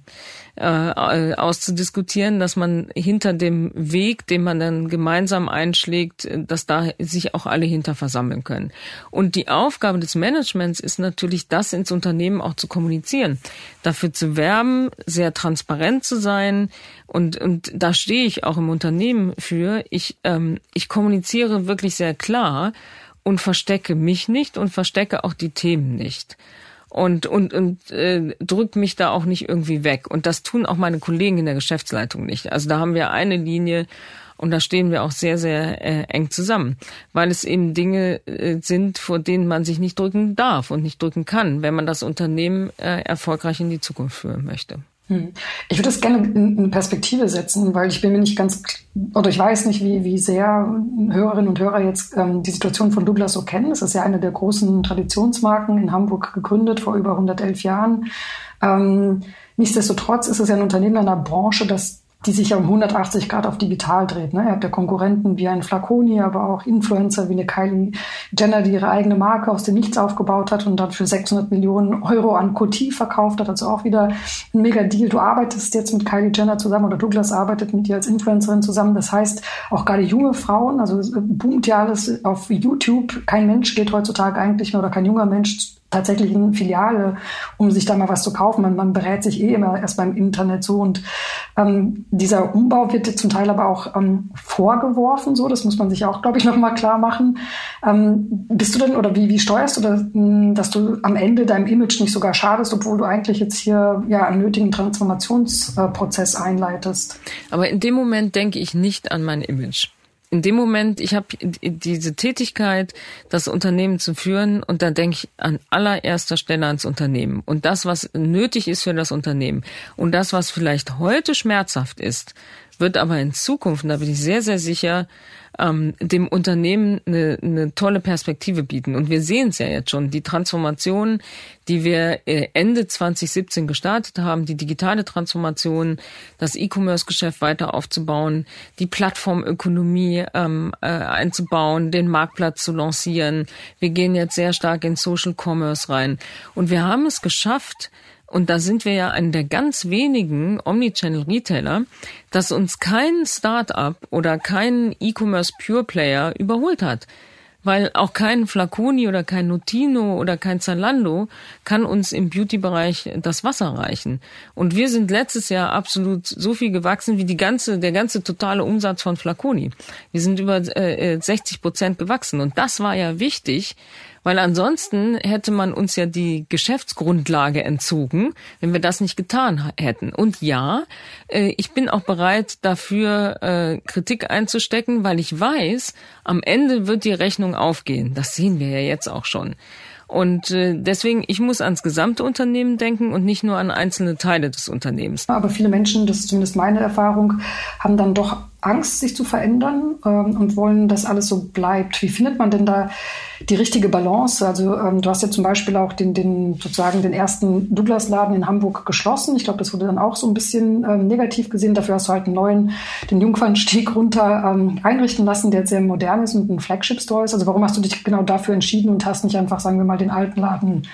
äh, auszudiskutieren, dass man hinter dem Weg, den man dann gemeinsam einschlägt, dass da sich auch alle hinter versammeln können. Und die Aufgabe des Managements ist natürlich, das ins Unternehmen auch zu kommunizieren, dafür zu werben, sehr transparent zu sein. Und, und da stehe ich auch im Unternehmen für. Ich, ähm, ich kommuniziere wirklich sehr klar und verstecke mich nicht und verstecke auch die Themen nicht und und und äh, drückt mich da auch nicht irgendwie weg und das tun auch meine Kollegen in der Geschäftsleitung nicht. Also da haben wir eine Linie und da stehen wir auch sehr sehr äh, eng zusammen, weil es eben Dinge äh, sind, vor denen man sich nicht drücken darf und nicht drücken kann, wenn man das Unternehmen äh, erfolgreich in die Zukunft führen möchte. Hm. Ich würde das gerne in eine Perspektive setzen, weil ich bin mir nicht ganz, oder ich weiß nicht, wie, wie sehr Hörerinnen und Hörer jetzt ähm, die Situation von Douglas so kennen. Es ist ja eine der großen Traditionsmarken in Hamburg gegründet vor über 111 Jahren. Ähm, nichtsdestotrotz ist es ja ein Unternehmen einer Branche, das die sich ja um 180 Grad auf digital dreht. Ne? Ihr habt ja Konkurrenten wie ein Flaconi, aber auch Influencer wie eine Kylie Jenner, die ihre eigene Marke aus dem Nichts aufgebaut hat und dann für 600 Millionen Euro an Coty verkauft hat. Also auch wieder ein mega Deal. Du arbeitest jetzt mit Kylie Jenner zusammen oder Douglas arbeitet mit dir als Influencerin zusammen. Das heißt, auch gerade junge Frauen, also boomt ja alles auf YouTube. Kein Mensch geht heutzutage eigentlich mehr oder kein junger Mensch tatsächlich eine Filiale, um sich da mal was zu kaufen. Man, man berät sich eh immer erst beim Internet so und ähm, dieser Umbau wird zum Teil aber auch ähm, vorgeworfen, so das muss man sich auch, glaube ich, noch mal klar machen. Ähm, bist du denn oder wie, wie steuerst du das, dass du am Ende deinem Image nicht sogar schadest, obwohl du eigentlich jetzt hier ja einen nötigen Transformationsprozess einleitest? Aber in dem Moment denke ich nicht an mein Image in dem Moment, ich habe diese Tätigkeit, das Unternehmen zu führen, und da denke ich an allererster Stelle ans Unternehmen. Und das, was nötig ist für das Unternehmen und das, was vielleicht heute schmerzhaft ist, wird aber in Zukunft, und da bin ich sehr, sehr sicher, ähm, dem Unternehmen eine, eine tolle Perspektive bieten. Und wir sehen es ja jetzt schon, die Transformation, die wir äh, Ende 2017 gestartet haben, die digitale Transformation, das E-Commerce-Geschäft weiter aufzubauen, die Plattformökonomie ähm, äh, einzubauen, den Marktplatz zu lancieren. Wir gehen jetzt sehr stark in Social Commerce rein. Und wir haben es geschafft, und da sind wir ja einer der ganz wenigen Omnichannel-Retailer, dass uns kein Start-up oder kein E-Commerce Pure Player überholt hat. Weil auch kein Flaconi oder kein Notino oder kein Zalando kann uns im Beauty-Bereich das Wasser reichen. Und wir sind letztes Jahr absolut so viel gewachsen wie die ganze, der ganze totale Umsatz von Flaconi. Wir sind über äh, 60 Prozent gewachsen. Und das war ja wichtig, weil ansonsten hätte man uns ja die Geschäftsgrundlage entzogen, wenn wir das nicht getan hätten. Und ja, äh, ich bin auch bereit, dafür äh, Kritik einzustecken, weil ich weiß, am Ende wird die Rechnung aufgehen. Das sehen wir ja jetzt auch schon. Und äh, deswegen, ich muss ans gesamte Unternehmen denken und nicht nur an einzelne Teile des Unternehmens. Aber viele Menschen, das ist zumindest meine Erfahrung, haben dann doch Angst, sich zu verändern ähm, und wollen, dass alles so bleibt. Wie findet man denn da die richtige Balance? Also ähm, du hast ja zum Beispiel auch den, den sozusagen den ersten Douglas-Laden in Hamburg geschlossen. Ich glaube, das wurde dann auch so ein bisschen ähm, negativ gesehen. Dafür hast du halt einen neuen, den Jungfernstieg runter ähm, einrichten lassen, der jetzt sehr modern ist und ein Flagship-Store ist. Also warum hast du dich genau dafür entschieden und hast nicht einfach, sagen wir mal, den alten Laden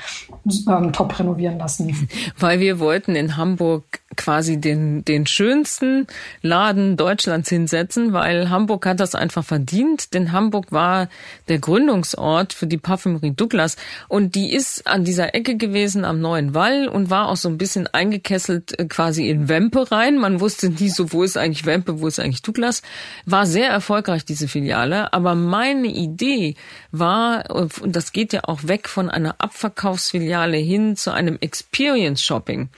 ähm, top renovieren lassen? Weil wir wollten in Hamburg quasi den, den schönsten Laden Deutschlands hinsetzen, weil Hamburg hat das einfach verdient, denn Hamburg war der Gründungsort für die Parfümerie Douglas und die ist an dieser Ecke gewesen am Neuen Wall und war auch so ein bisschen eingekesselt äh, quasi in Wempe rein. Man wusste nie so, wo ist eigentlich Wempe, wo ist eigentlich Douglas. War sehr erfolgreich, diese Filiale, aber meine Idee war, und das geht ja auch weg von einer Abverkaufsfiliale hin zu einem Experience Shopping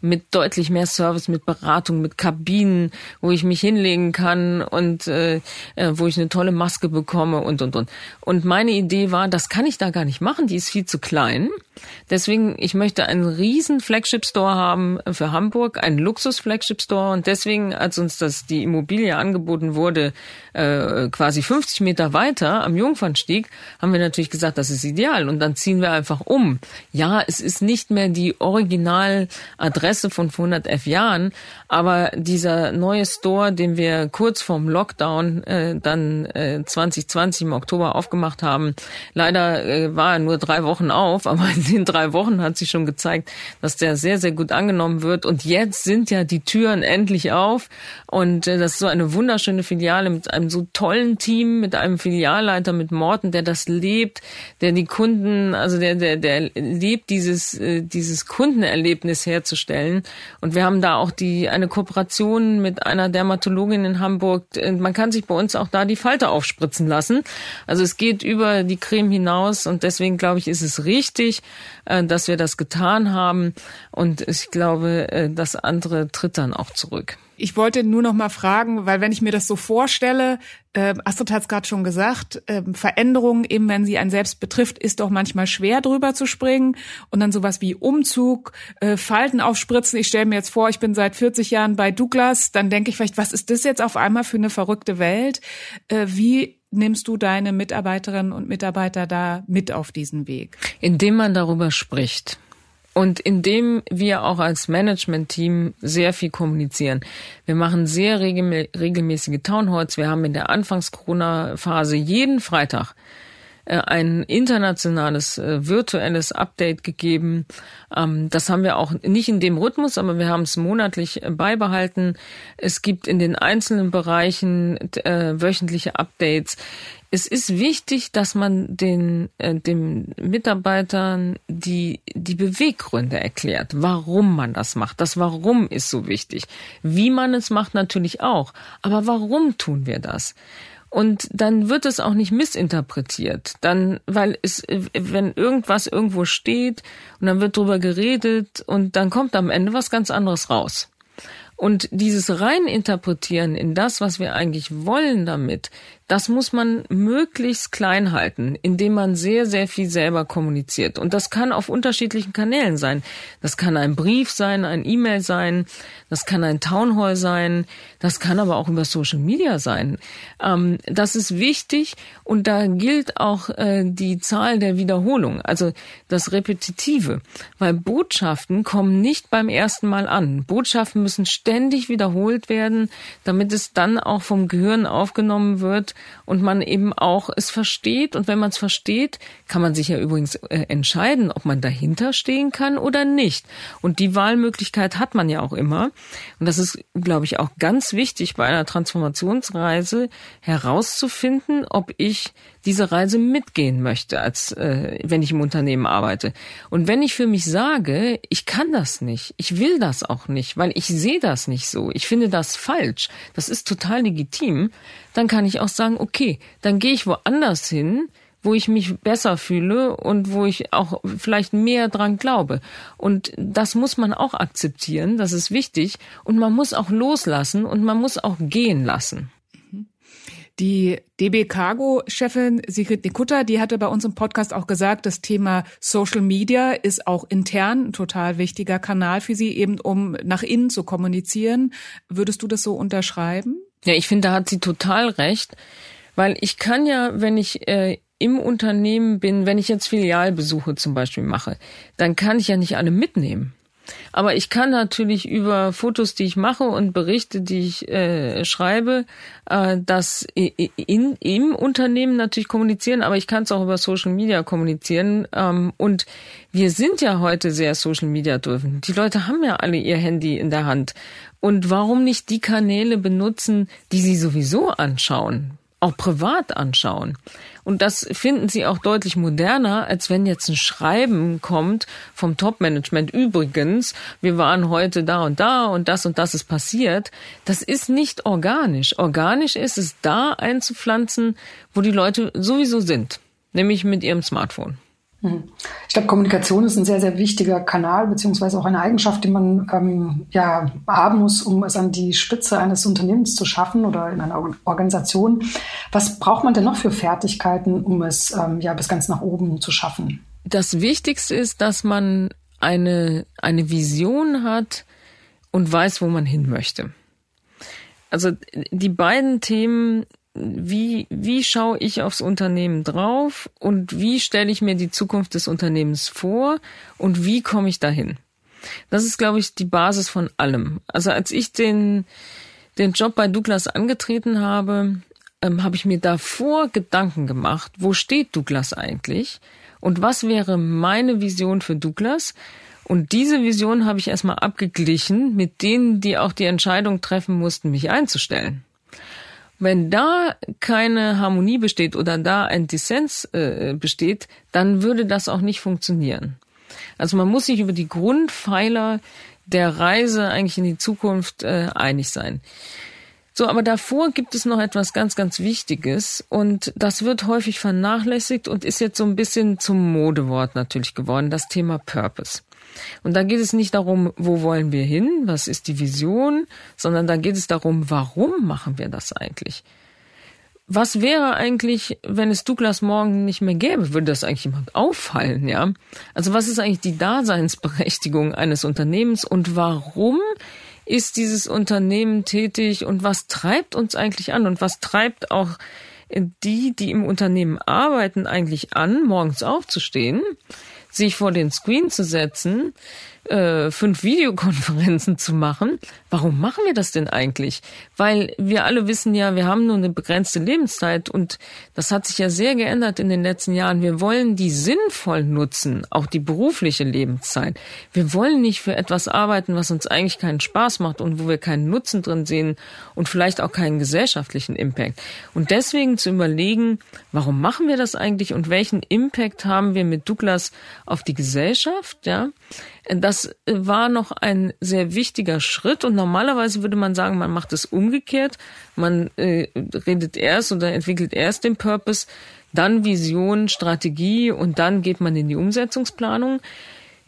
mit deutlich mehr Service mit Beratung, mit Kabinen, wo ich mich hinlegen kann und äh, äh, wo ich eine tolle Maske bekomme und und und. Und meine Idee war, das kann ich da gar nicht machen, die ist viel zu klein. Deswegen, ich möchte einen riesen Flagship Store haben für Hamburg, einen Luxus Flagship Store. Und deswegen, als uns das die Immobilie angeboten wurde, äh, quasi 50 Meter weiter am Jungfernstieg, haben wir natürlich gesagt, das ist ideal. Und dann ziehen wir einfach um. Ja, es ist nicht mehr die Originaladresse von vor 111 Jahren, aber dieser neue Store, den wir kurz vorm Lockdown äh, dann äh, 2020 im Oktober aufgemacht haben, leider äh, war er nur drei Wochen auf, aber den drei Wochen hat sich schon gezeigt, dass der sehr, sehr gut angenommen wird. Und jetzt sind ja die Türen endlich auf. Und äh, das ist so eine wunderschöne Filiale mit einem so tollen Team, mit einem Filialleiter, mit Morten, der das lebt, der die Kunden, also der, der, der lebt, dieses, äh, dieses Kundenerlebnis herzustellen. Und wir haben da auch die, eine Kooperation mit einer Dermatologin in Hamburg. Man kann sich bei uns auch da die Falte aufspritzen lassen. Also es geht über die Creme hinaus und deswegen glaube ich, ist es richtig, äh, dass wir das getan haben. Und ich glaube, äh, das andere tritt dann auch zurück. Ich wollte nur noch mal fragen, weil wenn ich mir das so vorstelle, äh, Astrid hat es gerade schon gesagt, äh, Veränderungen, eben wenn sie einen selbst betrifft, ist doch manchmal schwer drüber zu springen. Und dann sowas wie Umzug, äh, Falten aufspritzen. Ich stelle mir jetzt vor, ich bin seit 40 Jahren bei Douglas, dann denke ich vielleicht, was ist das jetzt auf einmal für eine verrückte Welt? Äh, wie nimmst du deine Mitarbeiterinnen und Mitarbeiter da mit auf diesen Weg? Indem man darüber spricht. Und indem wir auch als Management-Team sehr viel kommunizieren. Wir machen sehr regelmäßige Townhalls. Wir haben in der Anfangs-Corona-Phase jeden Freitag ein internationales äh, virtuelles Update gegeben. Ähm, das haben wir auch nicht in dem Rhythmus, aber wir haben es monatlich äh, beibehalten. Es gibt in den einzelnen Bereichen wöchentliche Updates. Es ist wichtig, dass man den äh, dem Mitarbeitern die die Beweggründe erklärt, warum man das macht. Das Warum ist so wichtig. Wie man es macht natürlich auch, aber warum tun wir das? Und dann wird es auch nicht missinterpretiert. Dann, weil es, wenn irgendwas irgendwo steht und dann wird drüber geredet und dann kommt am Ende was ganz anderes raus. Und dieses Reininterpretieren in das, was wir eigentlich wollen damit, das muss man möglichst klein halten, indem man sehr, sehr viel selber kommuniziert. Und das kann auf unterschiedlichen Kanälen sein. Das kann ein Brief sein, ein E-Mail sein, das kann ein Townhall sein, das kann aber auch über Social Media sein. Ähm, das ist wichtig und da gilt auch äh, die Zahl der Wiederholung, also das Repetitive, weil Botschaften kommen nicht beim ersten Mal an. Botschaften müssen ständig wiederholt werden, damit es dann auch vom Gehirn aufgenommen wird und man eben auch es versteht. Und wenn man es versteht, kann man sich ja übrigens äh, entscheiden, ob man dahinter stehen kann oder nicht. Und die Wahlmöglichkeit hat man ja auch immer. Und das ist, glaube ich, auch ganz wichtig bei einer Transformationsreise herauszufinden, ob ich diese Reise mitgehen möchte, als äh, wenn ich im Unternehmen arbeite. Und wenn ich für mich sage, ich kann das nicht, ich will das auch nicht, weil ich sehe das nicht so, ich finde das falsch, das ist total legitim, dann kann ich auch sagen, okay, dann gehe ich woanders hin, wo ich mich besser fühle und wo ich auch vielleicht mehr dran glaube. Und das muss man auch akzeptieren, das ist wichtig. Und man muss auch loslassen und man muss auch gehen lassen. Die DB Cargo-Chefin Sigrid Nikutta, die hatte bei uns im Podcast auch gesagt, das Thema Social Media ist auch intern ein total wichtiger Kanal für sie, eben um nach innen zu kommunizieren. Würdest du das so unterschreiben? Ja, ich finde, da hat sie total recht, weil ich kann ja, wenn ich äh, im Unternehmen bin, wenn ich jetzt Filialbesuche zum Beispiel mache, dann kann ich ja nicht alle mitnehmen. Aber ich kann natürlich über Fotos, die ich mache und Berichte, die ich äh, schreibe, äh, das in, im Unternehmen natürlich kommunizieren, aber ich kann es auch über Social Media kommunizieren. Ähm, und wir sind ja heute sehr Social Media dürfen. Die Leute haben ja alle ihr Handy in der Hand. Und warum nicht die Kanäle benutzen, die sie sowieso anschauen? Auch privat anschauen. Und das finden sie auch deutlich moderner, als wenn jetzt ein Schreiben kommt vom Top-Management. Übrigens, wir waren heute da und da und das und das ist passiert. Das ist nicht organisch. Organisch ist es da einzupflanzen, wo die Leute sowieso sind, nämlich mit ihrem Smartphone. Mhm. Ich glaube, Kommunikation ist ein sehr, sehr wichtiger Kanal, beziehungsweise auch eine Eigenschaft, die man ähm, ja, haben muss, um es an die Spitze eines Unternehmens zu schaffen oder in einer Organisation. Was braucht man denn noch für Fertigkeiten, um es ähm, ja bis ganz nach oben zu schaffen? Das Wichtigste ist, dass man eine, eine Vision hat und weiß, wo man hin möchte. Also die beiden Themen wie, wie schaue ich aufs Unternehmen drauf und wie stelle ich mir die Zukunft des Unternehmens vor und wie komme ich dahin? Das ist, glaube ich, die Basis von allem. Also als ich den, den Job bei Douglas angetreten habe, ähm, habe ich mir davor Gedanken gemacht, wo steht Douglas eigentlich und was wäre meine Vision für Douglas? Und diese Vision habe ich erstmal abgeglichen mit denen, die auch die Entscheidung treffen mussten, mich einzustellen. Wenn da keine Harmonie besteht oder da ein Dissens äh, besteht, dann würde das auch nicht funktionieren. Also man muss sich über die Grundpfeiler der Reise eigentlich in die Zukunft äh, einig sein. So, aber davor gibt es noch etwas ganz, ganz Wichtiges und das wird häufig vernachlässigt und ist jetzt so ein bisschen zum Modewort natürlich geworden, das Thema Purpose. Und da geht es nicht darum, wo wollen wir hin, was ist die Vision, sondern da geht es darum, warum machen wir das eigentlich? Was wäre eigentlich, wenn es Douglas morgen nicht mehr gäbe? Würde das eigentlich jemand auffallen, ja? Also was ist eigentlich die Daseinsberechtigung eines Unternehmens und warum ist dieses Unternehmen tätig und was treibt uns eigentlich an und was treibt auch die, die im Unternehmen arbeiten, eigentlich an, morgens aufzustehen? Sich vor den Screen zu setzen, äh, fünf Videokonferenzen zu machen. Warum machen wir das denn eigentlich? Weil wir alle wissen ja, wir haben nur eine begrenzte Lebenszeit und das hat sich ja sehr geändert in den letzten Jahren. Wir wollen die sinnvoll nutzen, auch die berufliche Lebenszeit. Wir wollen nicht für etwas arbeiten, was uns eigentlich keinen Spaß macht und wo wir keinen Nutzen drin sehen und vielleicht auch keinen gesellschaftlichen Impact. Und deswegen zu überlegen, warum machen wir das eigentlich und welchen Impact haben wir mit Douglas auf die Gesellschaft, ja? Das war noch ein sehr wichtiger Schritt und normalerweise würde man sagen, man macht es umgekehrt. Man äh, redet erst oder entwickelt erst den Purpose, dann Vision, Strategie und dann geht man in die Umsetzungsplanung.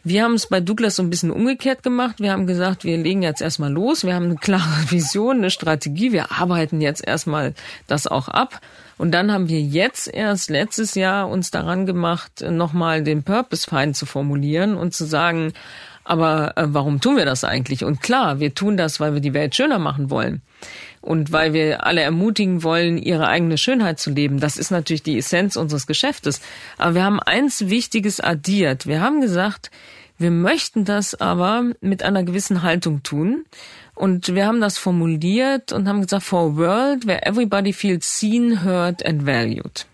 Wir haben es bei Douglas so ein bisschen umgekehrt gemacht. Wir haben gesagt, wir legen jetzt erstmal los. Wir haben eine klare Vision, eine Strategie. Wir arbeiten jetzt erstmal das auch ab. Und dann haben wir jetzt erst letztes Jahr uns daran gemacht, nochmal den Purpose fein zu formulieren und zu sagen, aber äh, warum tun wir das eigentlich? Und klar, wir tun das, weil wir die Welt schöner machen wollen und weil wir alle ermutigen wollen, ihre eigene Schönheit zu leben. Das ist natürlich die Essenz unseres Geschäftes. Aber wir haben eins Wichtiges addiert. Wir haben gesagt, wir möchten das aber mit einer gewissen Haltung tun. Und wir haben das formuliert und haben gesagt, for a world where everybody feels seen, heard and valued.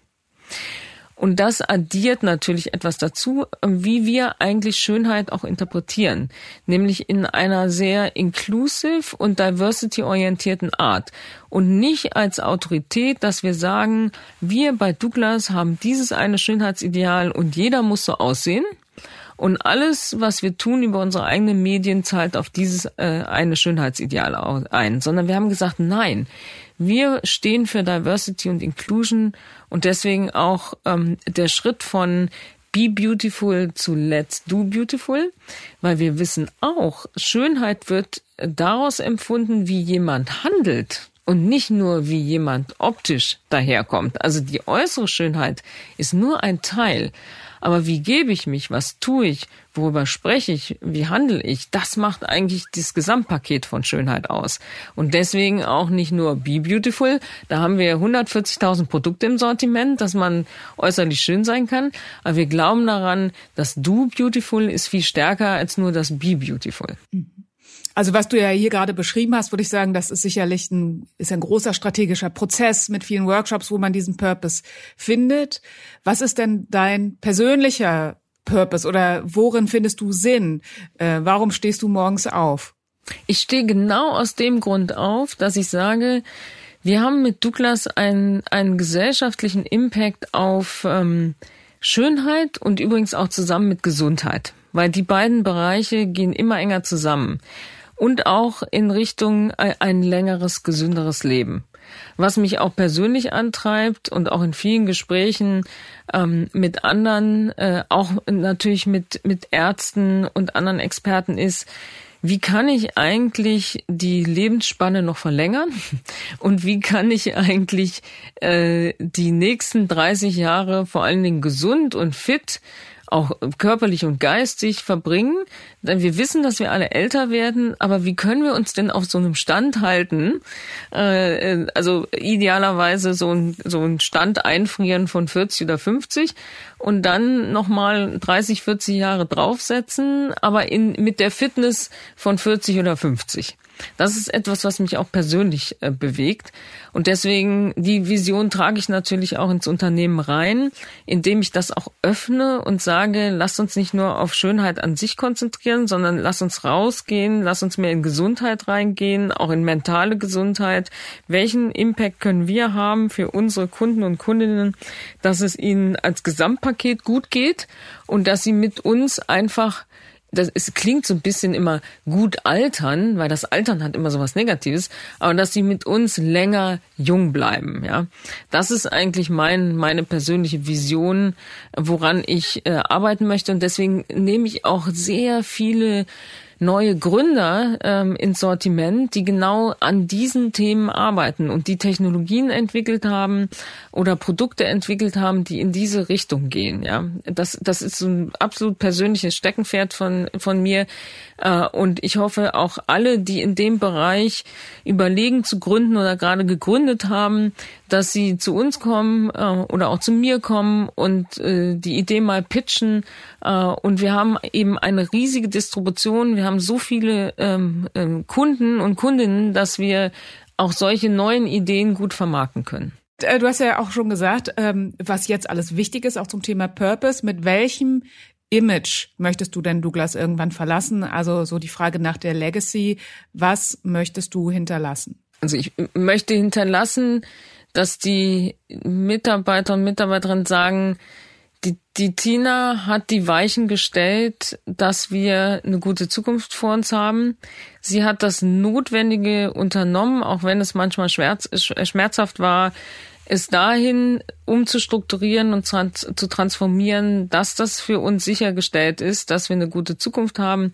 Und das addiert natürlich etwas dazu, wie wir eigentlich Schönheit auch interpretieren, nämlich in einer sehr inclusive und diversity-orientierten Art und nicht als Autorität, dass wir sagen, wir bei Douglas haben dieses eine Schönheitsideal und jeder muss so aussehen. Und alles, was wir tun über unsere eigenen Medien, zahlt auf dieses äh, eine Schönheitsideal ein. Sondern wir haben gesagt, nein, wir stehen für Diversity und Inclusion und deswegen auch ähm, der Schritt von Be Beautiful zu Let's Do Beautiful, weil wir wissen auch, Schönheit wird daraus empfunden, wie jemand handelt und nicht nur wie jemand optisch daherkommt. Also die äußere Schönheit ist nur ein Teil. Aber wie gebe ich mich? Was tue ich? Worüber spreche ich? Wie handle ich? Das macht eigentlich das Gesamtpaket von Schönheit aus. Und deswegen auch nicht nur Be Beautiful. Da haben wir 140.000 Produkte im Sortiment, dass man äußerlich schön sein kann. Aber wir glauben daran, dass Do Beautiful ist viel stärker als nur das Be Beautiful. Mhm. Also was du ja hier gerade beschrieben hast, würde ich sagen, das ist sicherlich ein, ist ein großer strategischer Prozess mit vielen Workshops, wo man diesen Purpose findet. Was ist denn dein persönlicher Purpose oder worin findest du Sinn? Äh, warum stehst du morgens auf? Ich stehe genau aus dem Grund auf, dass ich sage, wir haben mit Douglas einen, einen gesellschaftlichen Impact auf ähm, Schönheit und übrigens auch zusammen mit Gesundheit, weil die beiden Bereiche gehen immer enger zusammen. Und auch in Richtung ein längeres, gesünderes Leben. Was mich auch persönlich antreibt und auch in vielen Gesprächen ähm, mit anderen, äh, auch natürlich mit, mit Ärzten und anderen Experten ist, wie kann ich eigentlich die Lebensspanne noch verlängern und wie kann ich eigentlich äh, die nächsten 30 Jahre vor allen Dingen gesund und fit auch körperlich und geistig verbringen. Denn wir wissen, dass wir alle älter werden, aber wie können wir uns denn auf so einem Stand halten? Äh, also idealerweise so ein, so ein Stand einfrieren von 40 oder 50 und dann nochmal 30, 40 Jahre draufsetzen, aber in, mit der Fitness von 40 oder 50. Das ist etwas, was mich auch persönlich äh, bewegt. Und deswegen, die Vision trage ich natürlich auch ins Unternehmen rein, indem ich das auch öffne und sage, lasst uns nicht nur auf Schönheit an sich konzentrieren, sondern lasst uns rausgehen, lasst uns mehr in Gesundheit reingehen, auch in mentale Gesundheit. Welchen Impact können wir haben für unsere Kunden und Kundinnen, dass es ihnen als Gesamtpaket gut geht und dass sie mit uns einfach das es klingt so ein bisschen immer gut altern, weil das Altern hat immer so was Negatives, aber dass sie mit uns länger jung bleiben, ja. Das ist eigentlich mein, meine persönliche Vision, woran ich äh, arbeiten möchte und deswegen nehme ich auch sehr viele neue Gründer ähm, ins Sortiment, die genau an diesen Themen arbeiten und die Technologien entwickelt haben oder Produkte entwickelt haben, die in diese Richtung gehen. Ja, das das ist ein absolut persönliches Steckenpferd von von mir äh, und ich hoffe auch alle, die in dem Bereich überlegen zu gründen oder gerade gegründet haben, dass sie zu uns kommen äh, oder auch zu mir kommen und äh, die Idee mal pitchen. Äh, und wir haben eben eine riesige Distribution. Wir haben so viele ähm, ähm, Kunden und Kundinnen, dass wir auch solche neuen Ideen gut vermarkten können. Äh, du hast ja auch schon gesagt, ähm, was jetzt alles wichtig ist, auch zum Thema Purpose. Mit welchem Image möchtest du denn Douglas irgendwann verlassen? Also so die Frage nach der Legacy. Was möchtest du hinterlassen? Also ich möchte hinterlassen, dass die Mitarbeiter und Mitarbeiterinnen sagen, die, die Tina hat die Weichen gestellt, dass wir eine gute Zukunft vor uns haben. Sie hat das Notwendige unternommen, auch wenn es manchmal schmerz, schmerzhaft war, es dahin umzustrukturieren und zu transformieren, dass das für uns sichergestellt ist, dass wir eine gute Zukunft haben.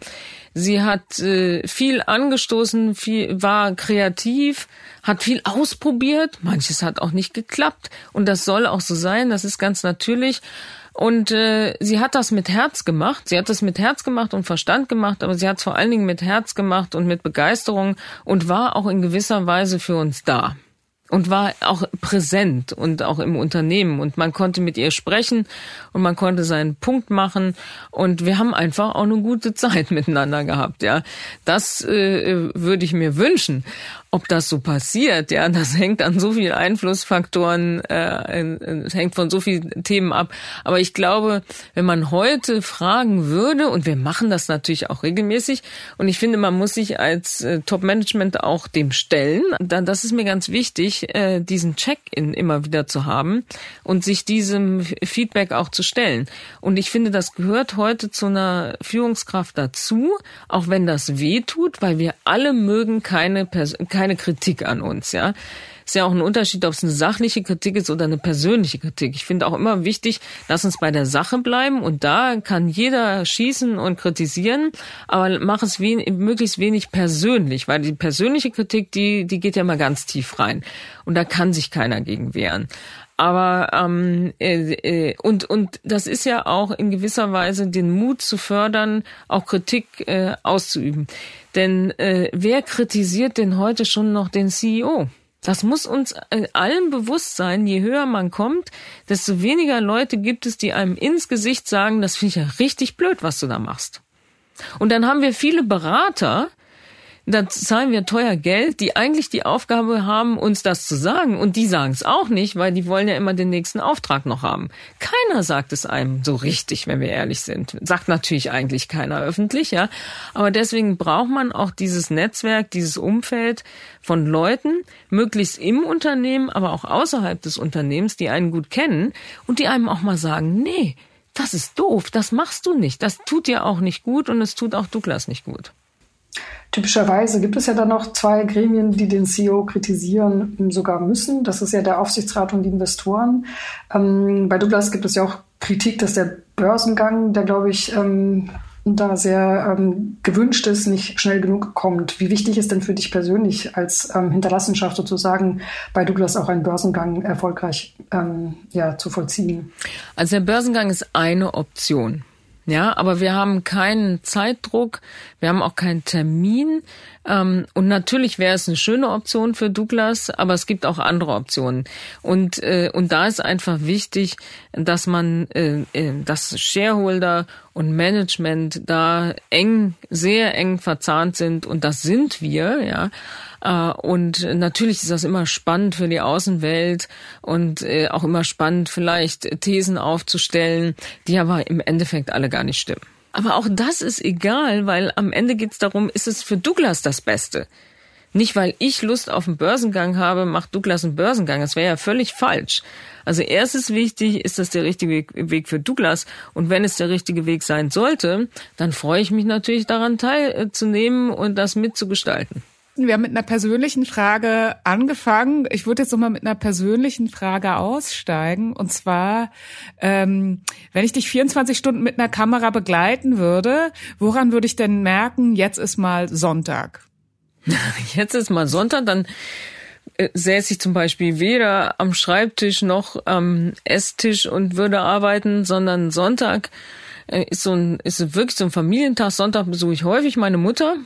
Sie hat äh, viel angestoßen, viel, war kreativ, hat viel ausprobiert. Manches hat auch nicht geklappt. Und das soll auch so sein. Das ist ganz natürlich. Und äh, sie hat das mit Herz gemacht. Sie hat das mit Herz gemacht und Verstand gemacht, aber sie hat es vor allen Dingen mit Herz gemacht und mit Begeisterung und war auch in gewisser Weise für uns da und war auch präsent und auch im Unternehmen. Und man konnte mit ihr sprechen und man konnte seinen Punkt machen. Und wir haben einfach auch eine gute Zeit miteinander gehabt, ja. Das äh, würde ich mir wünschen ob das so passiert, ja, das hängt an so vielen Einflussfaktoren, äh, hängt von so vielen Themen ab. Aber ich glaube, wenn man heute fragen würde, und wir machen das natürlich auch regelmäßig, und ich finde, man muss sich als äh, Top-Management auch dem stellen, dann das ist mir ganz wichtig, äh, diesen Check-in immer wieder zu haben und sich diesem Feedback auch zu stellen. Und ich finde, das gehört heute zu einer Führungskraft dazu, auch wenn das weh tut, weil wir alle mögen keine keine Kritik an uns, ja. Ist ja auch ein Unterschied, ob es eine sachliche Kritik ist oder eine persönliche Kritik. Ich finde auch immer wichtig, lass uns bei der Sache bleiben und da kann jeder schießen und kritisieren, aber mach es wen möglichst wenig persönlich, weil die persönliche Kritik, die, die geht ja mal ganz tief rein und da kann sich keiner gegen wehren. Aber ähm, äh, äh, und und das ist ja auch in gewisser Weise den Mut zu fördern, auch Kritik äh, auszuüben. Denn äh, wer kritisiert denn heute schon noch den CEO? Das muss uns äh, allen bewusst sein. Je höher man kommt, desto weniger Leute gibt es, die einem ins Gesicht sagen, das finde ich ja richtig blöd, was du da machst. Und dann haben wir viele Berater, da zahlen wir teuer Geld, die eigentlich die Aufgabe haben, uns das zu sagen. Und die sagen es auch nicht, weil die wollen ja immer den nächsten Auftrag noch haben. Keiner sagt es einem so richtig, wenn wir ehrlich sind. Sagt natürlich eigentlich keiner öffentlich, ja. Aber deswegen braucht man auch dieses Netzwerk, dieses Umfeld von Leuten, möglichst im Unternehmen, aber auch außerhalb des Unternehmens, die einen gut kennen und die einem auch mal sagen, nee, das ist doof, das machst du nicht, das tut dir auch nicht gut und es tut auch Douglas nicht gut. Typischerweise gibt es ja dann noch zwei Gremien, die den CEO kritisieren sogar müssen. Das ist ja der Aufsichtsrat und die Investoren. Ähm, bei Douglas gibt es ja auch Kritik, dass der Börsengang, der glaube ich ähm, da sehr ähm, gewünscht ist, nicht schnell genug kommt. Wie wichtig ist denn für dich persönlich als ähm, Hinterlassenschaft sozusagen bei Douglas auch einen Börsengang erfolgreich ähm, ja, zu vollziehen? Also der Börsengang ist eine Option. Ja, aber wir haben keinen Zeitdruck, wir haben auch keinen Termin. Ähm, und natürlich wäre es eine schöne Option für Douglas, aber es gibt auch andere Optionen. Und, äh, und da ist einfach wichtig, dass man, äh, äh, dass Shareholder und Management da eng, sehr eng verzahnt sind. Und das sind wir, ja. Äh, und natürlich ist das immer spannend für die Außenwelt und äh, auch immer spannend, vielleicht Thesen aufzustellen, die aber im Endeffekt alle gar nicht stimmen. Aber auch das ist egal, weil am Ende geht es darum, ist es für Douglas das Beste? Nicht, weil ich Lust auf einen Börsengang habe, macht Douglas einen Börsengang. Das wäre ja völlig falsch. Also erstes wichtig, ist das der richtige Weg für Douglas? Und wenn es der richtige Weg sein sollte, dann freue ich mich natürlich daran teilzunehmen und das mitzugestalten. Wir haben mit einer persönlichen Frage angefangen. Ich würde jetzt nochmal mit einer persönlichen Frage aussteigen. Und zwar, ähm, wenn ich dich 24 Stunden mit einer Kamera begleiten würde, woran würde ich denn merken, jetzt ist mal Sonntag? Jetzt ist mal Sonntag, dann äh, säße ich zum Beispiel weder am Schreibtisch noch am Esstisch und würde arbeiten, sondern Sonntag äh, ist so ein, ist wirklich so ein Familientag. Sonntag besuche ich häufig meine Mutter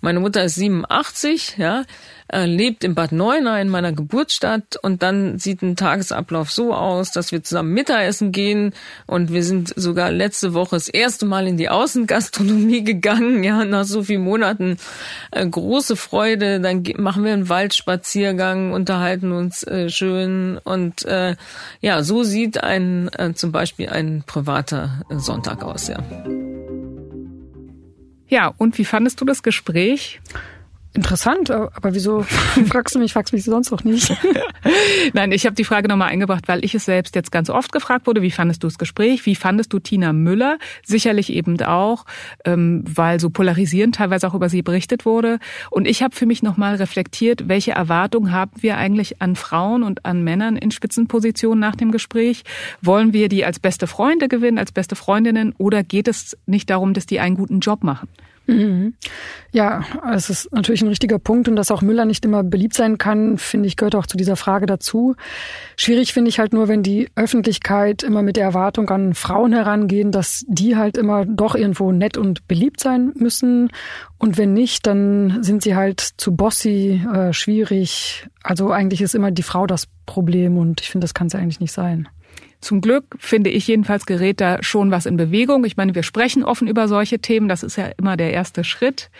meine Mutter ist 87, ja, äh, lebt in Bad Neuenahr in meiner Geburtsstadt und dann sieht ein Tagesablauf so aus, dass wir zusammen Mittagessen gehen und wir sind sogar letzte Woche das erste Mal in die Außengastronomie gegangen, ja, nach so vielen Monaten äh, große Freude, dann machen wir einen Waldspaziergang, unterhalten uns äh, schön und ja, so sieht ein zum Beispiel ein privater Sonntag aus, ja. Ja, und wie fandest du das Gespräch? Interessant, aber wieso fragst du mich, fragst mich sonst auch nicht? Nein, ich habe die Frage nochmal eingebracht, weil ich es selbst jetzt ganz oft gefragt wurde, wie fandest du das Gespräch, wie fandest du Tina Müller? Sicherlich eben auch, ähm, weil so polarisierend teilweise auch über sie berichtet wurde. Und ich habe für mich nochmal reflektiert, welche Erwartungen haben wir eigentlich an Frauen und an Männern in Spitzenpositionen nach dem Gespräch? Wollen wir die als beste Freunde gewinnen, als beste Freundinnen oder geht es nicht darum, dass die einen guten Job machen? Mhm. Ja, es ist natürlich ein richtiger Punkt und dass auch Müller nicht immer beliebt sein kann, finde ich, gehört auch zu dieser Frage dazu. Schwierig finde ich halt nur, wenn die Öffentlichkeit immer mit der Erwartung an Frauen herangehen, dass die halt immer doch irgendwo nett und beliebt sein müssen. Und wenn nicht, dann sind sie halt zu bossy, äh, schwierig. Also eigentlich ist immer die Frau das Problem und ich finde, das kann es ja eigentlich nicht sein. Zum Glück finde ich jedenfalls gerät da schon was in Bewegung. Ich meine, wir sprechen offen über solche Themen. Das ist ja immer der erste Schritt.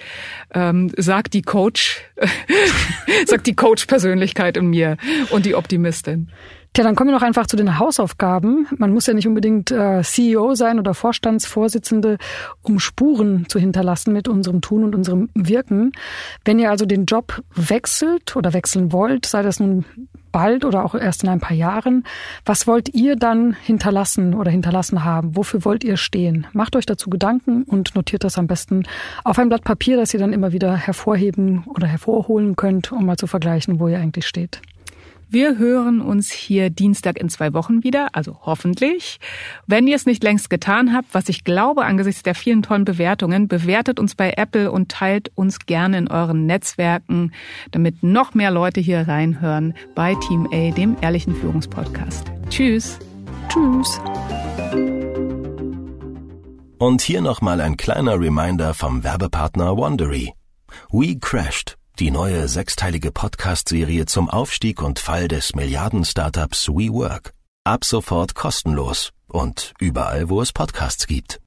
Ähm, sagt die Coach, sagt die Coach-Persönlichkeit in mir und die Optimistin. Tja, dann kommen wir noch einfach zu den Hausaufgaben. Man muss ja nicht unbedingt äh, CEO sein oder Vorstandsvorsitzende, um Spuren zu hinterlassen mit unserem Tun und unserem Wirken. Wenn ihr also den Job wechselt oder wechseln wollt, sei das nun bald oder auch erst in ein paar Jahren, was wollt ihr dann hinterlassen oder hinterlassen haben? Wofür wollt ihr stehen? Macht euch dazu Gedanken und notiert das am besten auf ein Blatt Papier, das ihr dann immer wieder hervorheben oder hervorholen könnt, um mal zu vergleichen, wo ihr eigentlich steht. Wir hören uns hier Dienstag in zwei Wochen wieder, also hoffentlich. Wenn ihr es nicht längst getan habt, was ich glaube angesichts der vielen tollen Bewertungen, bewertet uns bei Apple und teilt uns gerne in euren Netzwerken, damit noch mehr Leute hier reinhören bei Team A, dem ehrlichen Führungspodcast. Tschüss. Tschüss. Und hier nochmal ein kleiner Reminder vom Werbepartner Wandery. We crashed die neue sechsteilige Podcast-Serie zum Aufstieg und Fall des Milliarden-Startups WeWork. Ab sofort kostenlos und überall, wo es Podcasts gibt.